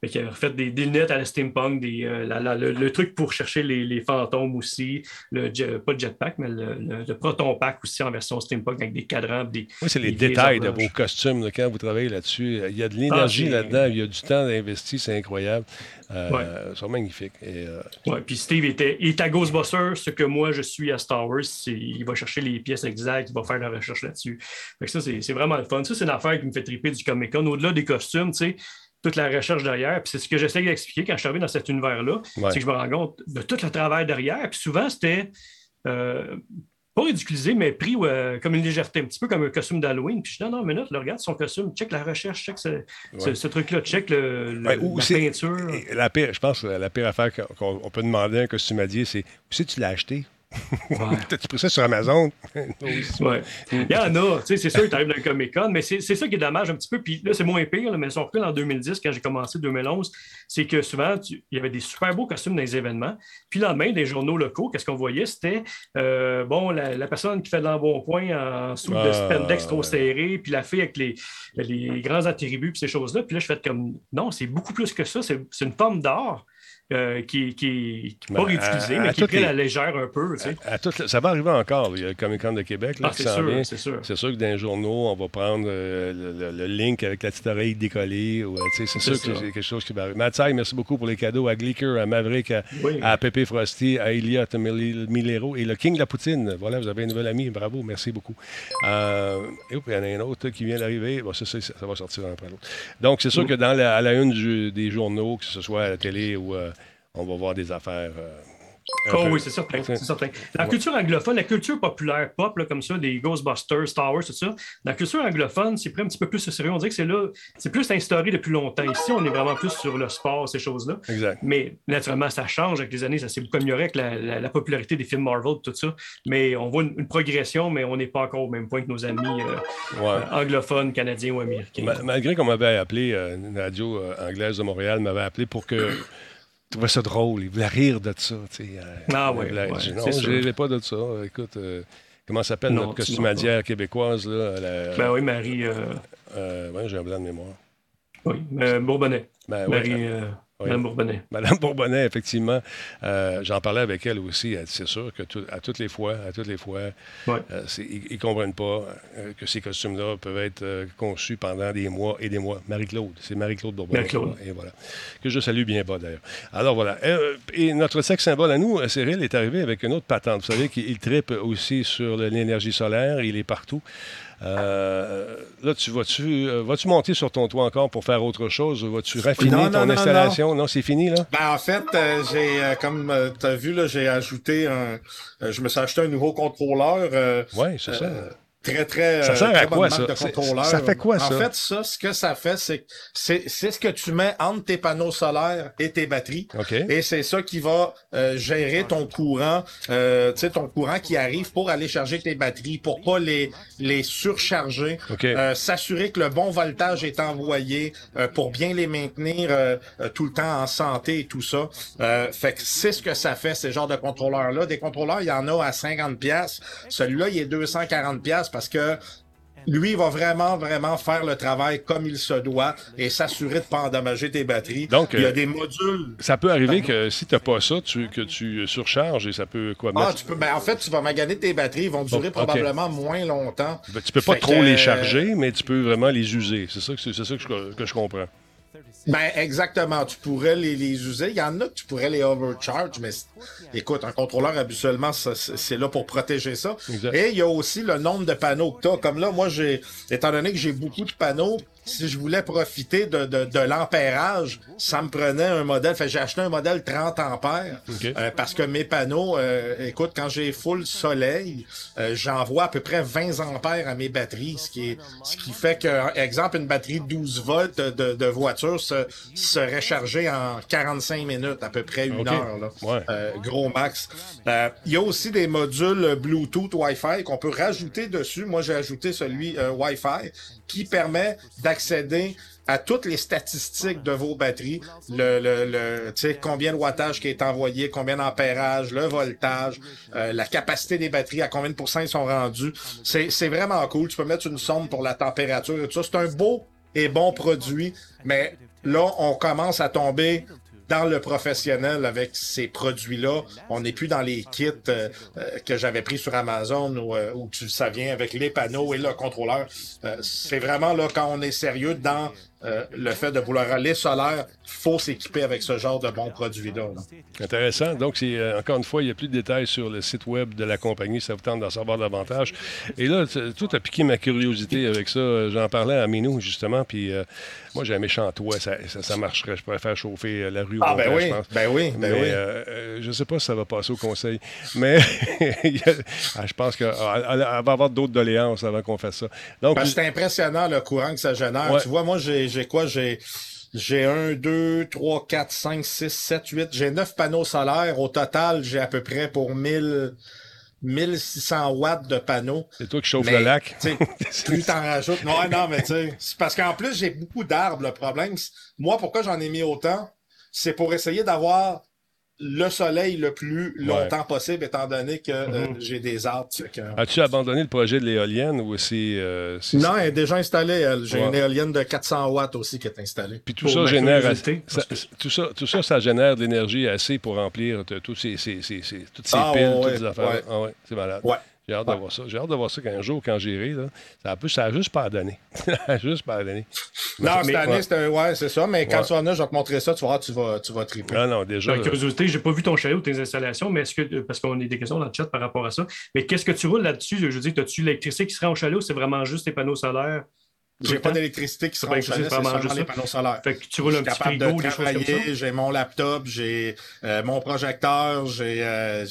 Fait qu'il a refait des, des lunettes à la steampunk, des, euh, la- la- le, le truc pour chercher les, les fantômes aussi, le pas le jetpack, mais le, le- le proton pack aussi en version steampunk avec des cadrans. Des, Oui, c'est les détails de vos costumes là, quand vous travaillez là-dessus. Il y a de l'énergie Ah, c'est- là-dedans, il y a du temps investi, c'est incroyable. Euh, Ouais. Ils sont magnifiques. Et, euh, Ouais, puis Steve était, il est à Ghostbusters, ce que moi je suis à Star Wars. Il va chercher les pièces exactes, il va faire la recherche là-dessus. Fait que ça, c'est c'est vraiment le fun. Ça, c'est une affaire qui me fait triper du Comic Con. Au-delà des costumes, tu sais, toute la recherche derrière. Puis c'est ce que j'essaie d'expliquer quand je suis arrivé dans cet univers-là. Ouais. C'est que je me rends compte de tout le travail derrière. Puis souvent, c'était. euh, pas ridiculisé, mais pris euh, comme une légèreté, un petit peu comme un costume d'Halloween. Puis je dis, non, non, minute, là, regarde son costume, check la recherche, check ce, ce- Ouais. ce truc-là, check le, le- Ouais, la peinture. la pire, je pense que la pire affaire qu'on qu'on- on peut demander à un costumier, c'est où c'est tu l'as acheté? [LAUGHS] T'as-tu pris ça sur Amazon? [LAUGHS] Ouais. Il y en a, tu sais, c'est sûr que tu arrives dans le Comic Con, mais c'est c'est ça qui est dommage un petit peu. Puis là, c'est moins pire, là, mais si on recule en 2010, quand j'ai commencé 2011, c'est que souvent, il y avait des super beaux costumes dans les événements. Puis le lendemain, des journaux locaux, qu'est-ce qu'on voyait? C'était, euh, bon, la, la personne qui fait de l'embonpoint en sous de Ah, spandex trop ouais. serré, puis la fille avec les, les grands attributs, puis ces choses-là. Puis là, je fais comme, non, c'est beaucoup plus que ça. C'est c'est une forme d'art. Euh, qui, qui, qui est pas Ben, ridiculisée, à- mais à qui est toutes pris les- la légère un peu. Tu sais. À tout- ça va arriver encore. Il y a le Comic Con de Québec là, Ah, qui c'est s'en sûr, vient. c'est sûr. C'est sûr que dans les journaux, on va prendre euh, le, le- le link avec la petite oreille décollée. ou, euh, c'est sûr que c'est quelque chose qui va arriver. Mathieu, merci beaucoup pour les cadeaux à Glicker, à Maverick, à, Oui. à Pépé Frosty, à Elliot Mil- Milero et le King de la Poutine. Voilà, vous avez un nouvel ami. Bravo, merci beaucoup. Euh, et il y en a un autre qui vient d'arriver. Bon, ça, ça, ça va sortir un après l'autre. Donc, c'est sûr que dans la, à la une du- des journaux, que ce soit à la télé ou on va voir des affaires. euh, Oh peu- oui, c'est certain, c'est certain. La Ouais. culture anglophone, la culture populaire pop, là, comme ça, des Ghostbusters, Star Wars, tout ça, la culture anglophone, c'est pris un petit peu plus au sérieux. On dirait que c'est là, c'est plus instauré depuis longtemps. Ici, on est vraiment plus sur le sport, ces choses-là. Exact. Mais naturellement, ça change avec les années, ça s'est beaucoup amélioré avec la, la- la popularité des films Marvel, tout ça. Mais on voit une, une progression, mais on n'est pas encore au même point que nos amis euh, Ouais. euh, anglophones, canadiens ou américains. Ma- malgré qu'on m'avait appelé, euh, une radio euh, anglaise de Montréal m'avait appelé pour que. Je trouvais ça drôle, il voulait rire de ça. tu sais, euh, Ah ouais, c'est non, je rirai pas de ça. Écoute, euh, comment s'appelle notre tu costumière québécoise? Là, la- Ben oui, Marie. euh, Euh, ouais, j'ai un blanc de mémoire. oui, Bourbonnais. Ben Marie. oui. Madame Bourbonnais. Madame Bourbonnais, effectivement, euh, j'en parlais avec elle aussi. C'est sûr que tout- à toutes les fois, à toutes les fois, Ouais. euh, ils ne comprennent pas euh, que ces costumes-là peuvent être conçus pendant des mois et des mois. Marie-Claude, c'est Marie-Claude Bourbonnais. Marie-Claude. Et voilà. Que je salue bien bas d'ailleurs. Alors voilà. Et notre sexe symbole à nous, Cyril, est arrivé avec une autre patente. Vous savez qu'il tripe aussi sur l'énergie solaire. Il est partout. Euh, là, tu vas-tu euh, vas-tu monter sur ton toit encore pour faire autre chose? Vas-tu raffiner Non, non, ton non, installation? Non, c'est fini, là? Ben, en fait, euh, j'ai, euh, comme tu as vu, là, j'ai ajouté un. euh, je me suis acheté un nouveau contrôleur. euh, Oui, c'est ça. Euh, Très, très. Ça euh, sert à très quoi, marque ça? de C'est- contrôleur. ça fait quoi, ça? En fait, ça, ce que ça fait, c'est que c'est c'est ce que tu mets entre tes panneaux solaires et tes batteries. Et c'est ça qui va euh, gérer ton courant, euh, tu sais, ton courant qui arrive pour aller charger tes batteries, pour pas les, les surcharger. Euh, s'assurer que le bon voltage est envoyé euh, pour bien les maintenir euh, euh, tout le temps en santé et tout ça. Euh, fait que c'est ce que ça fait, ces genres de contrôleurs-là. Des contrôleurs, il y en a à 50 pièces. Celui-là, il est 240 parce que lui, il va vraiment, vraiment faire le travail comme il se doit et s'assurer de pas endommager tes batteries. Donc, il y a euh, des modules Ça peut arriver que si tu n'as pas ça, tu, que tu surcharges et ça peut quoi Ah, mettre- tu peux, ben, en fait, tu vas maganer tes batteries, ils vont durer probablement moins longtemps. Ben, tu peux pas Fait trop que, les charger, mais tu peux vraiment les user. C'est ça que, c'est ça que, je, que je comprends. Ben, exactement. Tu pourrais les, les user. Il y en a que tu pourrais les overcharge, mais écoute, un contrôleur, habituellement, c'est c'est là pour protéger ça. Exact. Et il y a aussi le nombre de panneaux que tu as. Comme là, moi, j'ai, étant donné que j'ai beaucoup de panneaux, si je voulais profiter de, de, de l'ampérage, ça me prenait un modèle. Fait j'ai acheté un modèle 30 ampères euh, parce que mes panneaux, euh, écoute, quand j'ai full soleil, euh, j'envoie à peu près 20 ampères à mes batteries, ce qui, est, ce qui fait que, exemple, une batterie de 12 volts de, de voiture se, serait chargée en 45 minutes, à peu près une heure. Là. Ouais. Gros max. Il y a aussi des modules Bluetooth Wi-Fi qu'on peut rajouter dessus. Moi, j'ai ajouté celui Wi-Fi qui permet d'accéder à toutes les statistiques de vos batteries, le, le, le combien de wattage qui est envoyé, combien d'ampérage, le voltage, euh, la capacité des batteries, à combien de pourcents ils sont rendus. C'est vraiment cool. Tu peux mettre une sonde pour la température et tout ça. C'est un beau et bon produit, mais là, on commence à tomber dans le professionnel avec ces produits-là. On n'est plus dans les kits euh, euh, que j'avais pris sur Amazon où, où ça vient avec les panneaux et le contrôleur. Euh, c'est vraiment là quand on est sérieux dans euh, le fait de vouloir aller solaire, faut s'équiper avec ce genre de bons produits-là. là. Intéressant. Donc, c'est euh, encore une fois, il n'y a plus de détails sur le site web de la compagnie. Ça vous tente d'en savoir davantage. Et là, tout a piqué ma curiosité avec ça. Euh, J'en parlais à Minou, justement. Puis euh, moi, j'ai un méchant toit. Ça, ça, ça marcherait. Je pourrais faire chauffer la rue. au Ah, ben complet, oui, je pense. ben oui, ben Mais oui. je ne sais pas si ça va passer au conseil. Mais [LAUGHS] ah, je pense qu'elle elle va avoir d'autres doléances avant qu'on fasse ça. Donc, Parce que c'est impressionnant le courant que ça génère. Ouais. Tu vois, moi, j'ai j'ai quoi? J'ai j'ai un, deux, trois, quatre, cinq, six, sept, huit. J'ai neuf panneaux solaires. Au total, j'ai à peu près pour 1000, 1600 watts de panneaux. c'est toi qui chauffes Mais, le lac. [LAUGHS] plus t'en rajoutes. Non, non, mais tu sais, c'est parce qu'en plus, j'ai beaucoup d'arbres. Le problème, moi, pourquoi j'en ai mis autant? C'est pour essayer d'avoir le soleil le plus longtemps possible, étant donné que euh, Mhm. j'ai des arbres. Que- As-tu abandonné le projet de l'éolienne ou c'est. euh, Non, elle est déjà installée. J'ai Ouais. une éolienne de 400 watts aussi qui est installée. Puis tout ça, génère ça- tout, ça, tout ça, ça génère de l'énergie assez pour remplir t- tous ces, ces- ces- ces- toutes ces Ah, piles, ouais, toutes ces affaires. ouais. Ah ouais, c'est malade. Ouais. J'ai hâte de voir ça. J'ai hâte de voir ça qu'un jour, quand j'irai, là, ça a, plus- ça a juste pas donné. [LAUGHS] ça a juste pas donné. Non, cette Mais- année, ouais. c'était un- ouais, c'est ça, mais quand Ouais. tu vas venir, je vais te montrer ça, tu vas voir, tu vas, tu vas triper. Ah non, déjà. Par curiosité, j'ai pas vu ton chalet ou tes installations, mais est-ce que, euh, parce qu'on a des questions dans le chat par rapport à ça, mais qu'est-ce que tu roules là-dessus? Je veux dire, as-tu l'électricité qui sera au chalet ou c'est vraiment juste tes panneaux solaires? J'ai pas d'électricité qui sera c'est chalet, c'est vraiment seulement juste les panneaux solaires. Fait que tu roules un Je suis petit capable frigo, de travailler, j'ai mon laptop, j'ai euh, mon projecteur, j'ai euh,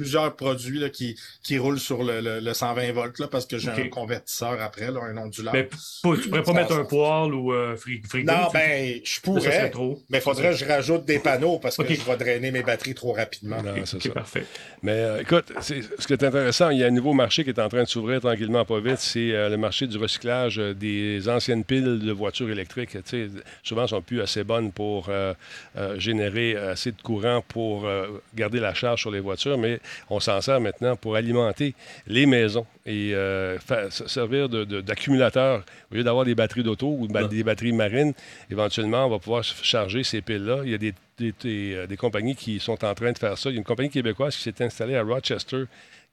plusieurs produits là, qui, qui roulent sur le, le, le 120 volts là, parce que j'ai un convertisseur après, là, un ondulateur. Mais pas- tu pourrais pas mettre un poêle ou euh, fri- frigo? Non, tu- ben, je Ça pourrais, trop. mais il faudrait que je rajoute des panneaux parce que je vais drainer mes batteries trop rapidement. Non, c'est parfait. Mais euh, écoute, c'est- ce qui est intéressant, il y a un nouveau marché qui est en train de s'ouvrir tranquillement, pas vite. C'est euh, le marché du recyclage euh, des anciennes piles de voitures électriques. Tu sais, souvent, elles sont plus assez bonnes pour euh, euh, générer assez de courant pour euh, garder la charge sur les voitures, mais on s'en sert maintenant pour alimenter les maisons et euh, servir d'accumulateurs. Au lieu d'avoir des batteries d'auto ou ba- des batteries marines, éventuellement, on va pouvoir ch- charger ces piles-là. Il y a des, des- des, euh, des compagnies qui sont en train de faire ça. Il y a une compagnie québécoise qui s'est installée à Rochester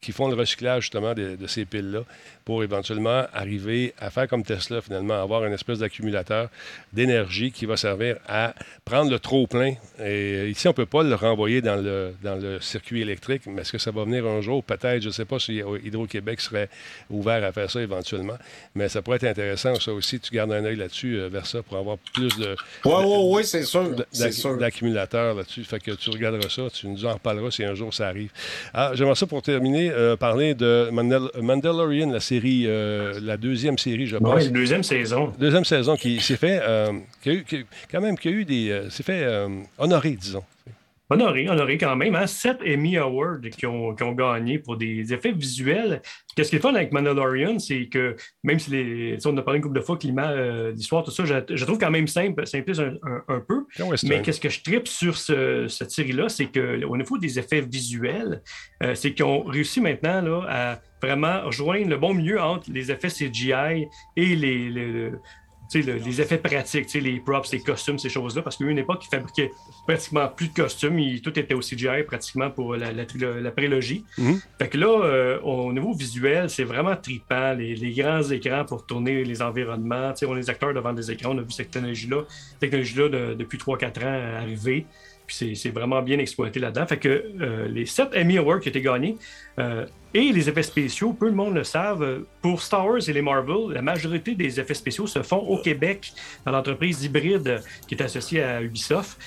qui font le recyclage justement de, de ces piles-là pour éventuellement arriver à faire comme Tesla, finalement, avoir une espèce d'accumulateur d'énergie qui va servir à prendre le trop-plein. Et ici, on ne peut pas le renvoyer dans le, dans le circuit électrique, mais est-ce que ça va venir un jour? Peut-être, je ne sais pas si Hydro-Québec serait ouvert à faire ça éventuellement, mais ça pourrait être intéressant, ça aussi. Tu gardes un œil là-dessus, euh, vers ça, pour avoir plus de... Oui, oui, oui, c'est sûr. d'accumulateurs là-dessus. Fait que tu regarderas ça, tu nous en reparleras si un jour ça arrive. Ah, J'aimerais ça pour terminer, euh, parler de Mandal- Mandalorian, la série, euh, la deuxième série, je pense. Ouais, deuxième saison. Deuxième saison qui s'est fait, euh, qui a eu, qui- quand même, qui a eu des, s'est fait honorer, disons. Honoré, honoré quand même. Hein? Sept Emmy Awards qui ont, qui ont gagné pour des effets visuels. Qu'est-ce qui est fun avec Mandalorian, c'est que même si les, on a parlé une couple de fois, climat, euh, l'histoire, tout ça, je, je trouve quand même simple, simpliste un, un- un peu. Western. Mais qu'est-ce que je tripe sur ce, cette série-là, c'est qu'au niveau des effets visuels, euh, c'est qu'ils ont réussi maintenant là, à vraiment rejoindre le bon milieu entre les effets CGI et les, les- le- les effets pratiques, les props, les costumes, ces choses-là, parce qu'à une époque, ils fabriquaient pratiquement plus de costumes, ils- tout était au CGI pratiquement pour la, la, trilo- la prélogie. Mhm. Fait que là, euh, au niveau visuel, c'est vraiment trippant, les, les grands écrans pour tourner les environnements, on est des acteurs devant des écrans, on a vu cette technologie-là, technologie-là de- depuis 3-4 ans arriver. Puis c'est- vraiment bien exploité là-dedans. Fait que euh, les 7 Emmy Awards qui ont été gagnés euh, et les effets spéciaux, peu de monde le savent, euh, pour Star Wars et les Marvel, la majorité des effets spéciaux se font au Québec dans l'entreprise hybride qui est associée à Ubisoft.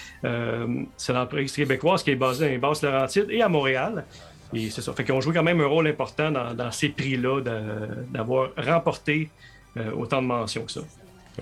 C'est l'entreprise québécoise qui est basée bases Laurentides et à Montréal. Et c'est ça. Fait qu'ils ont joué quand même un rôle important dans, ces prix-là d'avoir remporté autant de mentions que ça.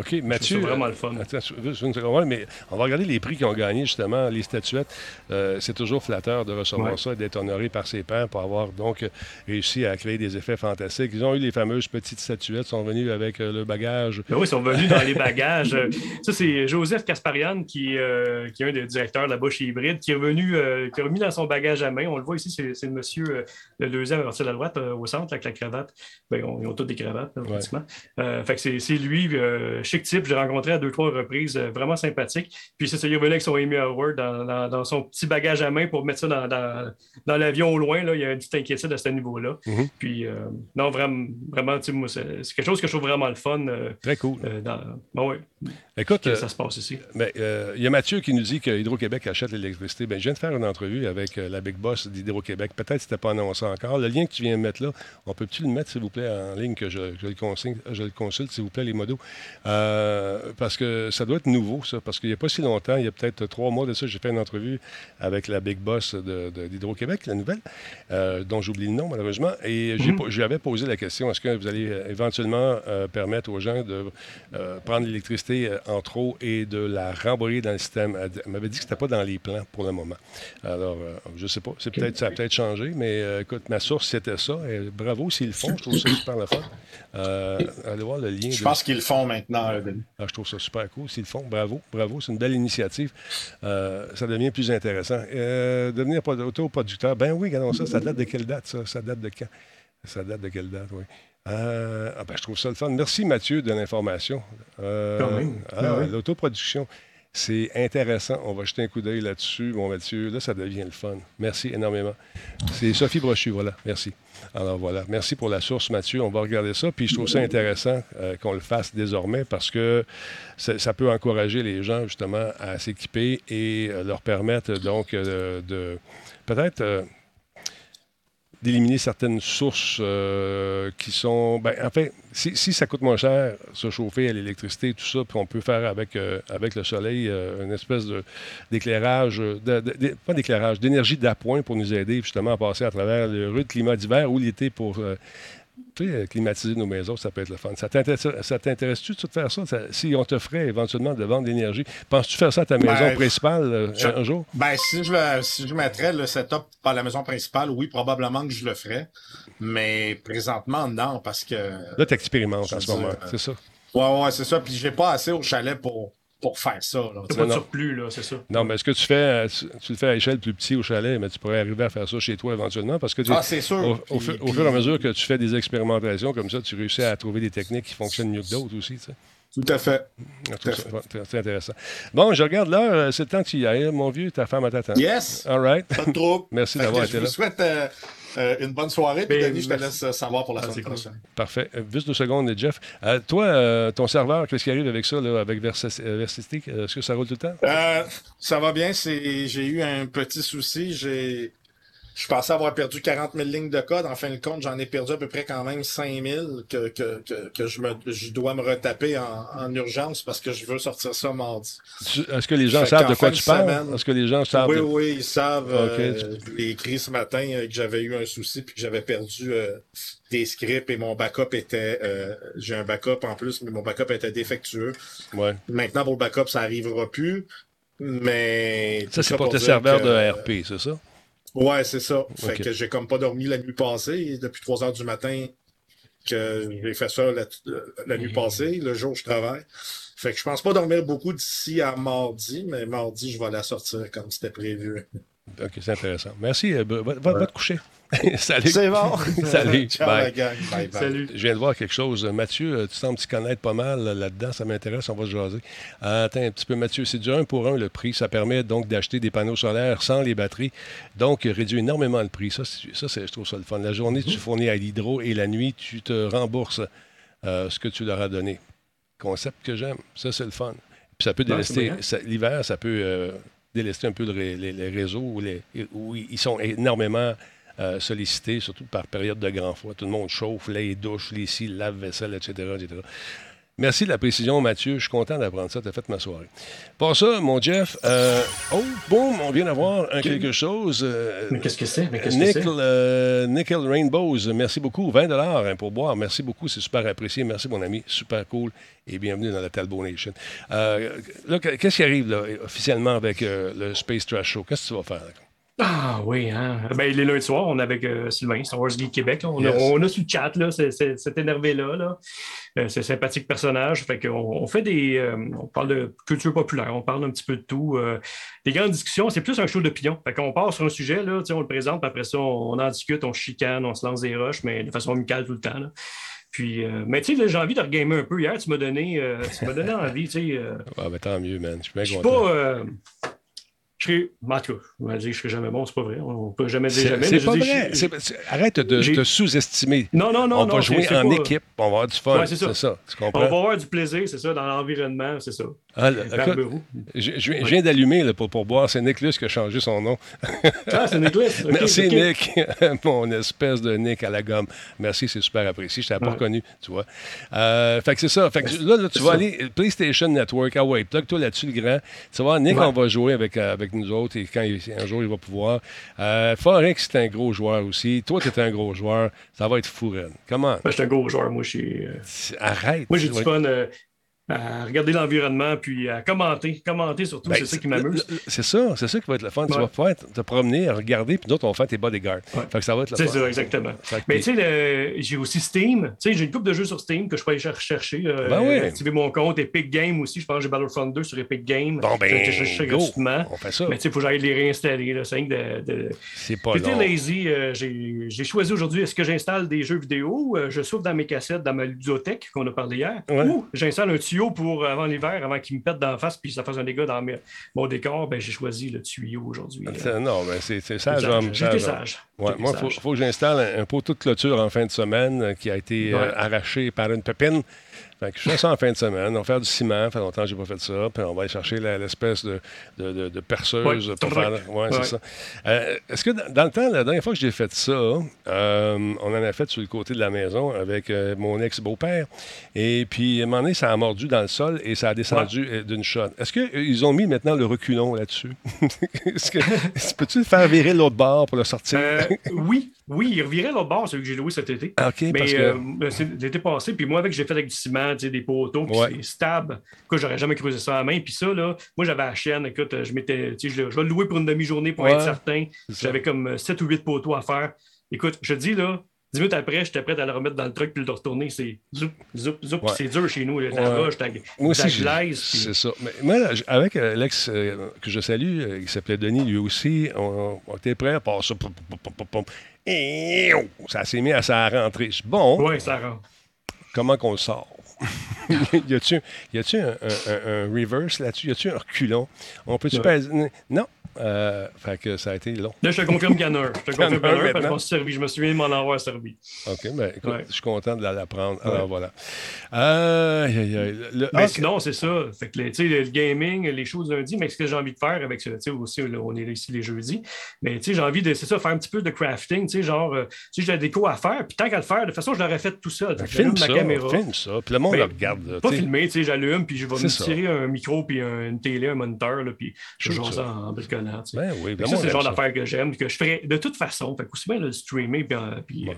OK, Mathieu. ça vraiment le fun. Attends, juste une seconde, ouais, mais on va regarder les prix qu'ils ont gagnés, justement, les statuettes. Euh, c'est toujours flatteur de recevoir Ouais. ça et d'être honoré par ses pairs pour avoir donc euh, réussi à créer des effets fantastiques. Ils ont eu les fameuses petites statuettes, sont venus avec euh, le bagage. Ben oui, ils sont venus dans les [LAUGHS] bagages. Euh, Ça, c'est Joseph Kasparian, qui, euh, qui est un des directeurs là-bas chez Hybrid, qui est revenu, euh, qui a remis dans son bagage à main. On le voit ici, c'est c'est le monsieur, euh, le deuxième à partir de la droite, euh, au centre, avec la cravate. Ben, on- ils ont tous des cravates, là, pratiquement. Euh, fait que c'est c'est lui, euh, chic type, je l'ai rencontré à deux, trois reprises, euh, vraiment sympathique. Puis c'est ça, il est revenu avec son Emmy Award dans, dans- dans son petit bagage à main pour mettre ça dans, l'avion au loin. Là. Il y a une petite inquiétude à ce niveau-là. Mhm. Puis, euh, non, vraiment, vraiment c'est quelque chose que je trouve vraiment le fun. euh, Très cool. bon, ouais. Écoute, Que euh, ça se passe ici. ben, euh, il y a Mathieu qui nous dit que Hydro-Québec achète l'électricité. Ben, je viens de faire une entrevue avec euh, la Big Boss d'Hydro-Québec. Peut-être que pas annoncé encore. Le lien que tu viens de mettre là, on peut-tu le mettre, s'il vous plaît, en ligne, que je, je le, consigne- je le consulte, s'il vous plaît, les modos? Euh, parce que ça doit être nouveau, ça. Parce qu'il n'y a pas si longtemps, il y a peut-être trois mois de ça, j'ai fait une entrevue avec la Big Boss d'Hydro-Québec, la nouvelle, euh, dont j'oublie le nom, malheureusement. Et j'ai Mhm. po- je lui avais posé la question est-ce que vous allez éventuellement permettre aux gens de prendre l'électricité en trop et de la rembourser dans le système Elle m'avait dit que ce n'était pas dans les plans pour le moment. Alors, euh, je ne sais pas. C'est peut-être, ça a peut-être changé, mais euh, écoute, ma source, c'était ça. Et bravo s'ils le font. Je trouve ça super le fun. Euh, allez voir le lien. Je de- pense qu'ils le font maintenant, ah, je trouve ça super cool. S'ils le font, bravo, bravo. C'est une belle initiative. Ça devient plus intéressant. Devenir autoproducteur, ben oui, regardons ça. Ça date de quelle date, ça? Ça date de quand? Ça date de quelle date, oui. Euh, ah ben, je trouve ça le fun. Merci, Mathieu, de l'information. Euh, ah, Ben oui. L'autoproduction, c'est intéressant. On va jeter un coup d'œil là-dessus, mon Mathieu. Là, ça devient le fun. Merci énormément. C'est Sophie Brochu, voilà. Merci. Alors voilà. Merci pour la source, Mathieu. On va regarder ça. Puis je trouve ça intéressant euh, qu'on le fasse désormais parce que ça, ça peut encourager les gens, justement, à s'équiper et leur permettre, donc, de peut-être. D'éliminer certaines sources euh, qui sont... Ben, en fait, si, si ça coûte moins cher, se chauffer à l'électricité, tout ça, puis on peut faire avec, euh, le soleil euh, une espèce d'éclairage, pas d'éclairage, d'énergie d'appoint pour nous aider justement à passer à travers le rude climat d'hiver ou l'été pour... euh, tu sais, euh, climatiser nos maisons, ça peut être le fun. Ça t'intéresse- ça t'intéresse-tu de faire ça? Ça- Si on t'offrait éventuellement de vendre de l'énergie, penses-tu faire ça à ta maison Ben, principale euh, je- un jour? Ben, si je, le, si je mettrais le setup par la maison principale, oui, probablement que je le ferais. Mais présentement, non, parce que. Là, tu expérimentes en ce moment, c'est ça? Ouais, ouais, c'est ça. Puis j'ai pas assez au chalet pour, pour faire ça. là, T'as pas de surplus, là, c'est ça. Non, mais est-ce que tu fais, euh, tu, le fais à échelle plus petit au chalet, mais tu pourrais arriver à faire ça chez toi éventuellement? Parce que tu- Ah, c'est sûr. Au, au Puis- fur- au puis- fur et à mesure que tu fais des expérimentations comme ça, tu réussis à trouver des techniques qui fonctionnent mieux que d'autres aussi. tu sais. Tout à fait. Très- très intéressant. Bon, je regarde l'heure. euh, C'est le temps que tu y ailles. Mon vieux, ta femme t'attend. Yes. All right. Pas de trouble. [LAUGHS] Merci d'avoir été Je vous là. souhaite euh, euh, une bonne soirée. Puis, Ben, Denis, je te laisse savoir pour la Ah, semaine cool. prochaine. Parfait. Euh, Juste deux secondes, Jeff. Euh, toi, euh, ton serveur, qu'est-ce qui arrive avec ça, là, avec Versity? Est-ce que ça roule tout le temps? Ça va bien. J'ai eu un petit souci. J'ai, je pensais avoir perdu 40 000 lignes de code. En fin de compte, j'en ai perdu à peu près quand même 5 000 que, que, que, que je, me, je dois me retaper en, en urgence parce que je veux sortir ça mardi. Est-ce que les gens Fait savent de quoi tu parles? Est-ce que les gens savent? Oui, de- oui, ils savent. Ok, euh, je l'ai écrit ce matin euh, que j'avais eu un souci puis que j'avais perdu euh, des scripts et mon backup était. euh, j'ai un backup en plus, mais mon backup était défectueux. Ouais. Maintenant, pour le backup, ça arrivera plus. Mais. Ça, c'est pour tes serveurs que- de RP, c'est ça? Ouais, c'est ça. Fait que j'ai comme pas dormi la nuit passée. Depuis 3 heures du matin que j'ai fait ça la, la Mhm. nuit passée, le jour où je travaille. Fait que je pense pas dormir beaucoup d'ici à mardi, mais mardi, je vais la sortir comme c'était prévu. OK, c'est intéressant. Merci. euh, Va, va- va te coucher. [LAUGHS] Salut. C'est bon. [LAUGHS] Salut. Ciao, Bye. gang. Bye, bye. Salut. Je viens de voir quelque chose. Mathieu, euh, tu sembles t'y connaître pas mal là-dedans. Ça m'intéresse, on va se jaser. Euh, attends un petit peu, Mathieu. C'est du 1 pour 1 le prix. Ça permet donc d'acheter des panneaux solaires sans les batteries. Donc, réduit énormément le prix. Ça, c'est- ça je trouve ça le fun. La journée, tu fournis à l'hydro et la nuit, tu te rembourses euh, ce que tu leur as donné. Concept que j'aime. Ça, c'est le fun. Puis ça peut délester. L'hiver, ça peut euh, délester un peu les, les réseaux où, les- ils sont énormément euh, sollicités, surtout par période de grand froid. Tout le monde chauffe, les douches, les scies, le lave-vaisselle, etc., etc. Merci de la précision, Mathieu. Je suis content d'apprendre ça. Tu as fait ma soirée. Pour ça, mon Jeff, euh, oh, boum, on vient d'avoir un quelque chose. euh, Mais qu'est-ce que c'est? Nickel, euh, Nickel Rainbows, merci beaucoup. 20 hein, pour boire. Merci beaucoup. C'est super apprécié. Merci, mon ami. Super cool. Et bienvenue dans la Talbot Nation. Là, qu'est-ce qui arrive là, officiellement avec le Space Trash Show? Qu'est-ce que tu vas faire? là? Ah oui, hein. Ben, les lundis soirs, on est avec euh, Sylvain, Star Wars Geek Québec. là. On, a, on a sur le chat là, c'est- c'est- cet énervé-là. Là. Euh, c'est un sympathique personnage. Fait qu'on on fait des. euh, on parle de culture populaire, on parle un petit peu de tout. euh, des grandes discussions, c'est plus un show d'opinion. Fait qu'on part sur un sujet, là, tu sais, on le présente, puis après ça, on, on en discute, on chicane, on se lance des roches, mais de façon amicale tout le temps. là. Puis, euh, mais tu sais, là, j'ai envie de regamer un peu. Hier, tu m'as donné, euh, tu m'as donné envie, tu sais. euh, Ah, ben, tant mieux, man. Je suis bien content. pas. Je serais. En tout cas, je vais dire que je serai jamais bon, c'est pas vrai. On peut jamais dire jamais. c'est pas dis, vrai. je- arrête de te sous-estimer. Non, non, non, On non, va jouer en pas- équipe. On va avoir du fun. Ouais, c'est ça. Tu On va avoir du plaisir, c'est ça, dans l'environnement, c'est ça. Ah, là, écoute, je, je viens- d'allumer pour, pour boire. C'est Nick Luce qui a changé son nom. Ah, c'est [LAUGHS] Merci. Nick. [LAUGHS] Mon espèce de Nick à la gomme. Merci, c'est super apprécié. Je t'avais pas reconnu, tu vois. Euh, fait que c'est ça. Fait que là, là, tu vas ça. aller PlayStation Network. Ah ouais, plug-toi là-dessus, le grand. Tu vas voir, Nick, on va jouer avec, euh, avec nous autres et quand il- un jour il va pouvoir. Euh, Forex, c'est un gros joueur aussi. Toi, tu es un gros joueur. Ça va être fou, Ren. Comment? Ben, je suis un gros joueur, moi, je suis. euh, Arrête. Moi, j'ai du fun euh, à regarder l'environnement, puis à commenter. Commenter surtout, Ben, c'est ça qui m'amuse. C'est ça, c'est ça qui va être le fun. Tu Ouais. vas pouvoir te te promener, regarder, puis d'autres, on va faire tes bodyguards. Fait que ça va être le C'est fun. ça, exactement. Mais tu sais, j'ai aussi Steam. Tu sais, j'ai une couple de jeux sur Steam que je peux aller cher- chercher. euh, Ben oui. Activer mon compte Epic Game aussi. Je pense que j'ai Battlefront 2 sur Epic Game. Bon, ben, Je chercher gratuitement. On fait ça. Mais tu sais, il faut que j'aille les réinstaller. là. C'est de. de... C'est pas J'étais long. lazy. euh, j'ai choisi aujourd'hui est-ce que j'installe des jeux vidéo euh, Je souffle dans mes cassettes, dans ma ludothèque qu'on a parlé hier? Ouais. Ou j'installe un tuyau pour avant l'hiver, avant qu'il me pète d'en face puis ça fasse un dégât dans mes- mon décor. Ben, j'ai choisi le tuyau aujourd'hui. C'est- Non, ben c'est sage, sage. homme. sage. Ouais, été moi, il faut, sage. faut que j'installe un, un poteau de clôture en fin de semaine euh, qui a été euh, arraché par une pépine. Fait que je fais ça en fin de semaine. On va faire du ciment. Ça fait longtemps que je n'ai pas fait ça. Puis on va aller chercher l'espèce de, de, de- de perceuse Ouais. pour faire. Ouais, c'est ça. Euh, Est-ce que dans, dans le temps, la dernière fois que j'ai fait ça, euh, on en a fait sur le côté de la maison avec euh, mon ex-beau-père. Et puis, à un moment donné, ça a mordu dans le sol et ça a descendu d'une shot. Est-ce qu'ils ont mis maintenant le reculon là-dessus? [LAUGHS] Est-ce que- est-ce- Peux-tu le faire virer l'autre bord pour le sortir? Oui, oui, il revirait l'autre bord, celui que j'ai loué cet été. Ah, OK, Mais parce que- euh, c'est l'été passé, puis moi, avec j'ai fait avec du ciment, des poteaux, puis Ouais. c'est stable. Écoute, j'aurais jamais creusé ça à la main. Puis ça, là, moi, j'avais la chaîne. Écoute, je m'étais, je, je vais le louer pour une demi-journée pour Ouais, être certain. J'avais comme 7 ou 8 poteaux à faire. Écoute, je te dis, là, 10 minutes après, j'étais prêt à le remettre dans le truc puis le retourner. C'est zoup, zoup, zoup. Ouais. C'est dur chez nous, la Ouais. roche, j'ai- glaise. c'est ça. Mais moi, avec euh, l'ex euh, que je salue, euh, qui s'appelait Denis, lui aussi, on, on était prêts à passer ça. oh, ça s'est mis à sa rentrée. Bon, Ouais, ça rend. comment qu'on le sort? [LAUGHS] y a-tu y a-tu un, un- un- reverse là-dessus? Y a-tu un reculon? On peut-tu Ouais. pas... Non. Euh, fait que ça a été long. Là, je te confirme qu'il y en a un. Je te [LAUGHS] confirme qu'il y en a un un parce que je maintenant. m'en suis servi. Je me souviens de m'en avoir servi. OK, ben écoute, Ouais. je suis content de la- l'apprendre. Ouais. Alors voilà. Euh. Le- Mais ah, sinon, c'est ça. Fait que, le- tu sais, le gaming, les choses lundi, mais ce que j'ai envie de faire avec ça, tu sais, aussi, là, on est là ici les jeudis, mais tu sais, j'ai envie de, c'est ça, faire un petit peu de crafting, tu sais, genre, euh, tu sais, j'ai la déco à faire, puis tant qu'à le faire, de toute façon, je l'aurais fait tout seul. Fait que filme ça, ma caméra. filme ça. Puis le monde Ben, le regarde. là, Pas tu sais. filmer, tu sais, j'allume, puis je vais me ça. tirer un micro, puis un- une télé, un moniteur, là, puis je joue ça. en sais. Ben oui, monde c'est le genre d'affaires que j'aime, que je ferais de toute façon. Fait que aussi bien le streamer, puis, euh, puis, euh,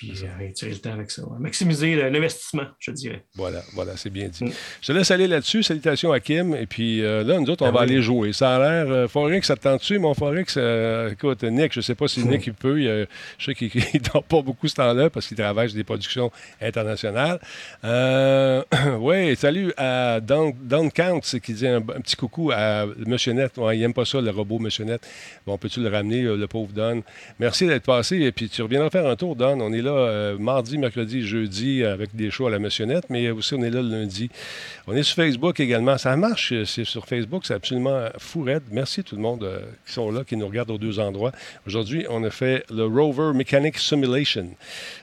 puis euh, tirer le temps avec ça. Maximiser l'investissement, je dirais. Voilà, voilà, c'est bien dit. Mm. Je te laisse aller là-dessus. Salutations à Kim. Et puis euh, là, nous autres, on Ah va oui. aller jouer. Ça a l'air. Euh, Forex, ça te tente-tu, mon Forex? Euh, écoute, Nick, je ne sais pas si Nick il peut. il, je sais qu'il [LAUGHS] ne dort pas beaucoup ce temps-là parce qu'il travaille sur des productions internationales. [CLEARS THROAT] Oui, salut à Don, Don Count, qui dit un, un petit coucou à Monsieur Net. Ouais, il n'aime pas ça, le robot Monsieur Net. Bon, peux-tu le ramener, le pauvre Don? Merci d'être passé. Et puis tu reviendras faire un tour, Don. On est là euh, mardi, mercredi, jeudi avec des shows à la Missionnette, mais aussi on est là le lundi. On est sur Facebook également. Ça marche, euh, c'est sur Facebook, c'est absolument fou. Merci tout le monde euh, qui sont là, qui nous regardent aux deux endroits. Aujourd'hui, on a fait le Rover Mechanic Simulation.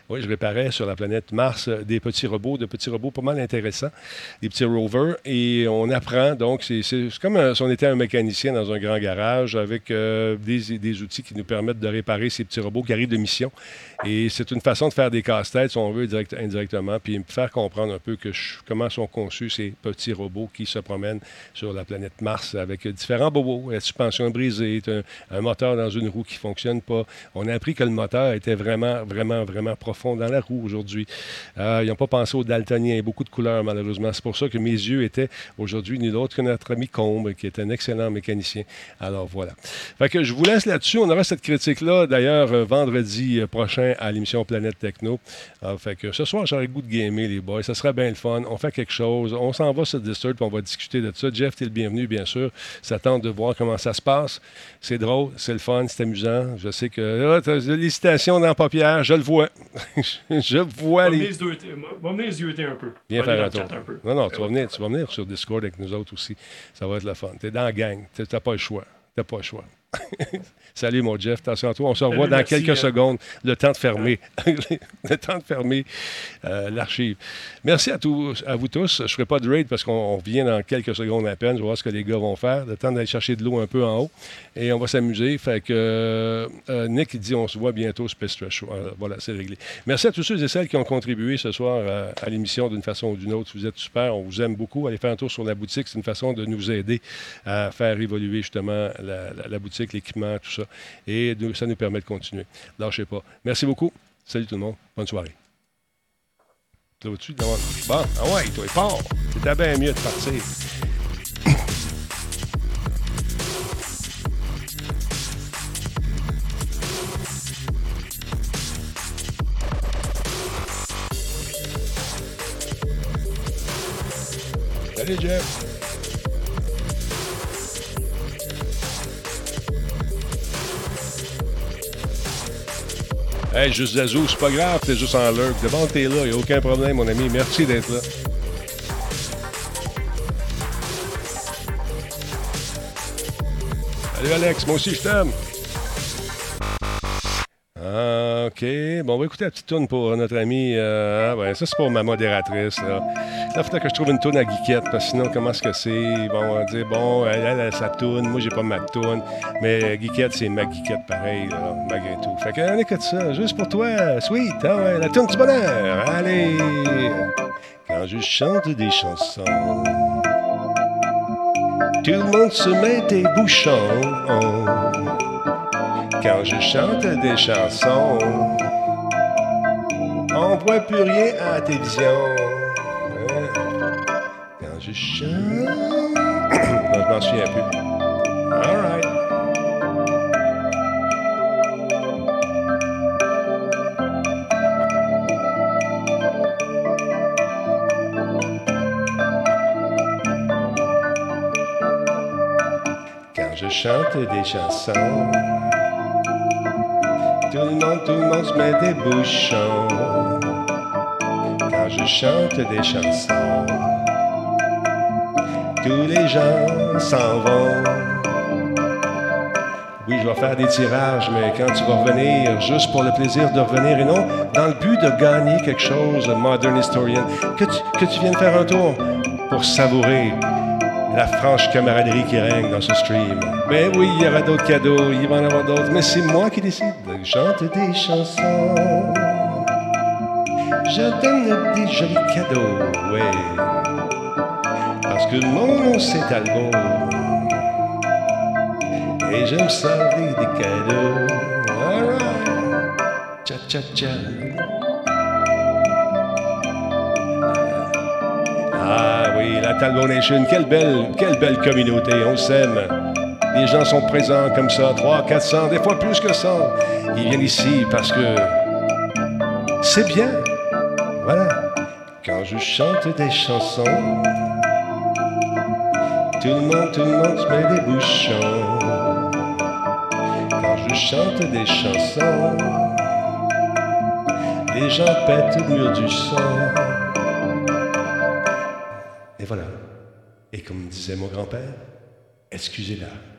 Oui, je réparais sur la planète Mars des petits robots, de petits robots pas mal intéressants, des petits rovers, et on apprend. Donc, c'est comme si on était un mécanicien dans un grand garage avec des, des outils qui nous permettent de réparer ces petits robots qui arrivent de mission. Et c'est une façon de faire des casse-têtes, si on veut, direct- indirectement, puis me faire comprendre un peu que comment sont conçus ces petits robots qui se promènent sur la planète Mars avec différents bobos. La suspension brisée, un, moteur dans une roue qui ne fonctionne pas. On a appris que le moteur était vraiment, vraiment, vraiment profond dans la roue aujourd'hui. Euh, ils n'ont pas pensé aux daltoniens, beaucoup de couleurs malheureusement. C'est pour ça que mes yeux étaient aujourd'hui ni d'autre que notre ami Combe, qui est un excellent mécanicien. Alors voilà. Fait je vous laisse là-dessus. On aura cette critique-là d'ailleurs euh, vendredi euh, prochain à l'émission Planète Techno. Euh, fait que ce soir, j'aurais le goût de gamer, les boys. Ça serait bien le fun. On fait quelque chose. On s'en va sur Discord puis on va discuter de ça. Jeff, tu es le bienvenu, bien sûr. Ça tente de voir comment ça se passe. C'est drôle, c'est le fun, c'est amusant. Je sais que ah, t'as des citations dans la paupière, je le vois. [LAUGHS] je vois les. va venir se douter un peu. Viens faire un tour. Non, non, tu vas, venir, tu vas venir sur Discord avec nous autres aussi. Ça va être le fun. Tu es dans la gang. Tu n'as pas le choix. Tu pas le choix. [LAUGHS] Salut, mon Jeff. Attention à toi. On se revoit Salut, dans merci, quelques euh. secondes. Le temps de fermer. [LAUGHS] le temps de fermer euh, l'archive. Merci à, tous, à vous tous. Je ne ferai pas de raid parce qu'on on revient dans quelques secondes à peine. Je vais voir ce que les gars vont faire. Le temps d'aller chercher de l'eau un peu en haut. Et on va s'amuser. Fait que euh, euh, Nick il dit on se voit bientôt Show. Alors, voilà, c'est réglé. Merci à tous ceux et celles qui ont contribué ce soir à l'émission d'une façon ou d'une autre. Vous êtes super. On vous aime beaucoup. Allez faire un tour sur la boutique. C'est une façon de nous aider à faire évoluer justement la, la- la boutique, l'équipement, tout ça. Et ça nous permet de continuer. Lâchez pas. Merci beaucoup. Salut tout le monde. Bonne soirée. Ça va-tu? Bon, ah ouais, toi, fort. C'était bien mieux de partir. Salut, Jeff. Hey, juste Zazou, c'est pas grave, t'es juste en lurk. Devant t'es là, y a aucun problème, mon ami. Merci d'être là. Salut Alex, moi aussi je t'aime. Ah, OK. Bon, on va écouter la petite tourne pour notre ami. euh, ah, ouais, ça, c'est pour ma modératrice. Là, là faudrait que je trouve une tourne à Guiquette, parce que sinon, comment est-ce que c'est? Va dire, bon, elle, a sa tourne, moi, j'ai pas ma tourne. Mais Guiquette, c'est ma Guiquette pareil, là, malgré tout. Fait que, on écoute ça, juste pour toi, sweet. Ah ouais, la tourne du bonheur. Allez! Quand je chante des chansons, tout le monde se met des bouchons quand je chante des chansons. On voit plus rien à la télévision. Hein? Quand je chante. [COUGHS] non, je m'en souviens plus. All right. Quand je chante des chansons. Tout le monde, se met des bouchons quand je chante des chansons. Tous les gens s'en vont. Oui, je vais faire des tirages, mais quand tu vas revenir, juste pour le plaisir de revenir et non dans le but de gagner quelque chose, Modern Historian, que tu, que tu viennes faire un tour pour savourer la franche camaraderie qui règne dans ce stream. Ben oui, il y aura d'autres cadeaux, il va en avoir d'autres, mais c'est moi qui décide. Chante des chansons. Je donne des jolis cadeaux, ouais. Parce que mon c'est album. Et je me servir des cadeaux. Alright. Cha cha cha. Ah oui, la Talbot Nation, quelle belle, quelle belle communauté, on s'aime. Les gens sont présents comme ça, 300, 400, des fois plus que ça. Ils viennent ici parce que c'est bien. Voilà. Quand je chante des chansons, tout le monde, tout le monde se met des bouchons. Quand je chante des chansons, les gens pètent au mur du son. Et voilà. Et comme disait mon grand-père, excusez-la.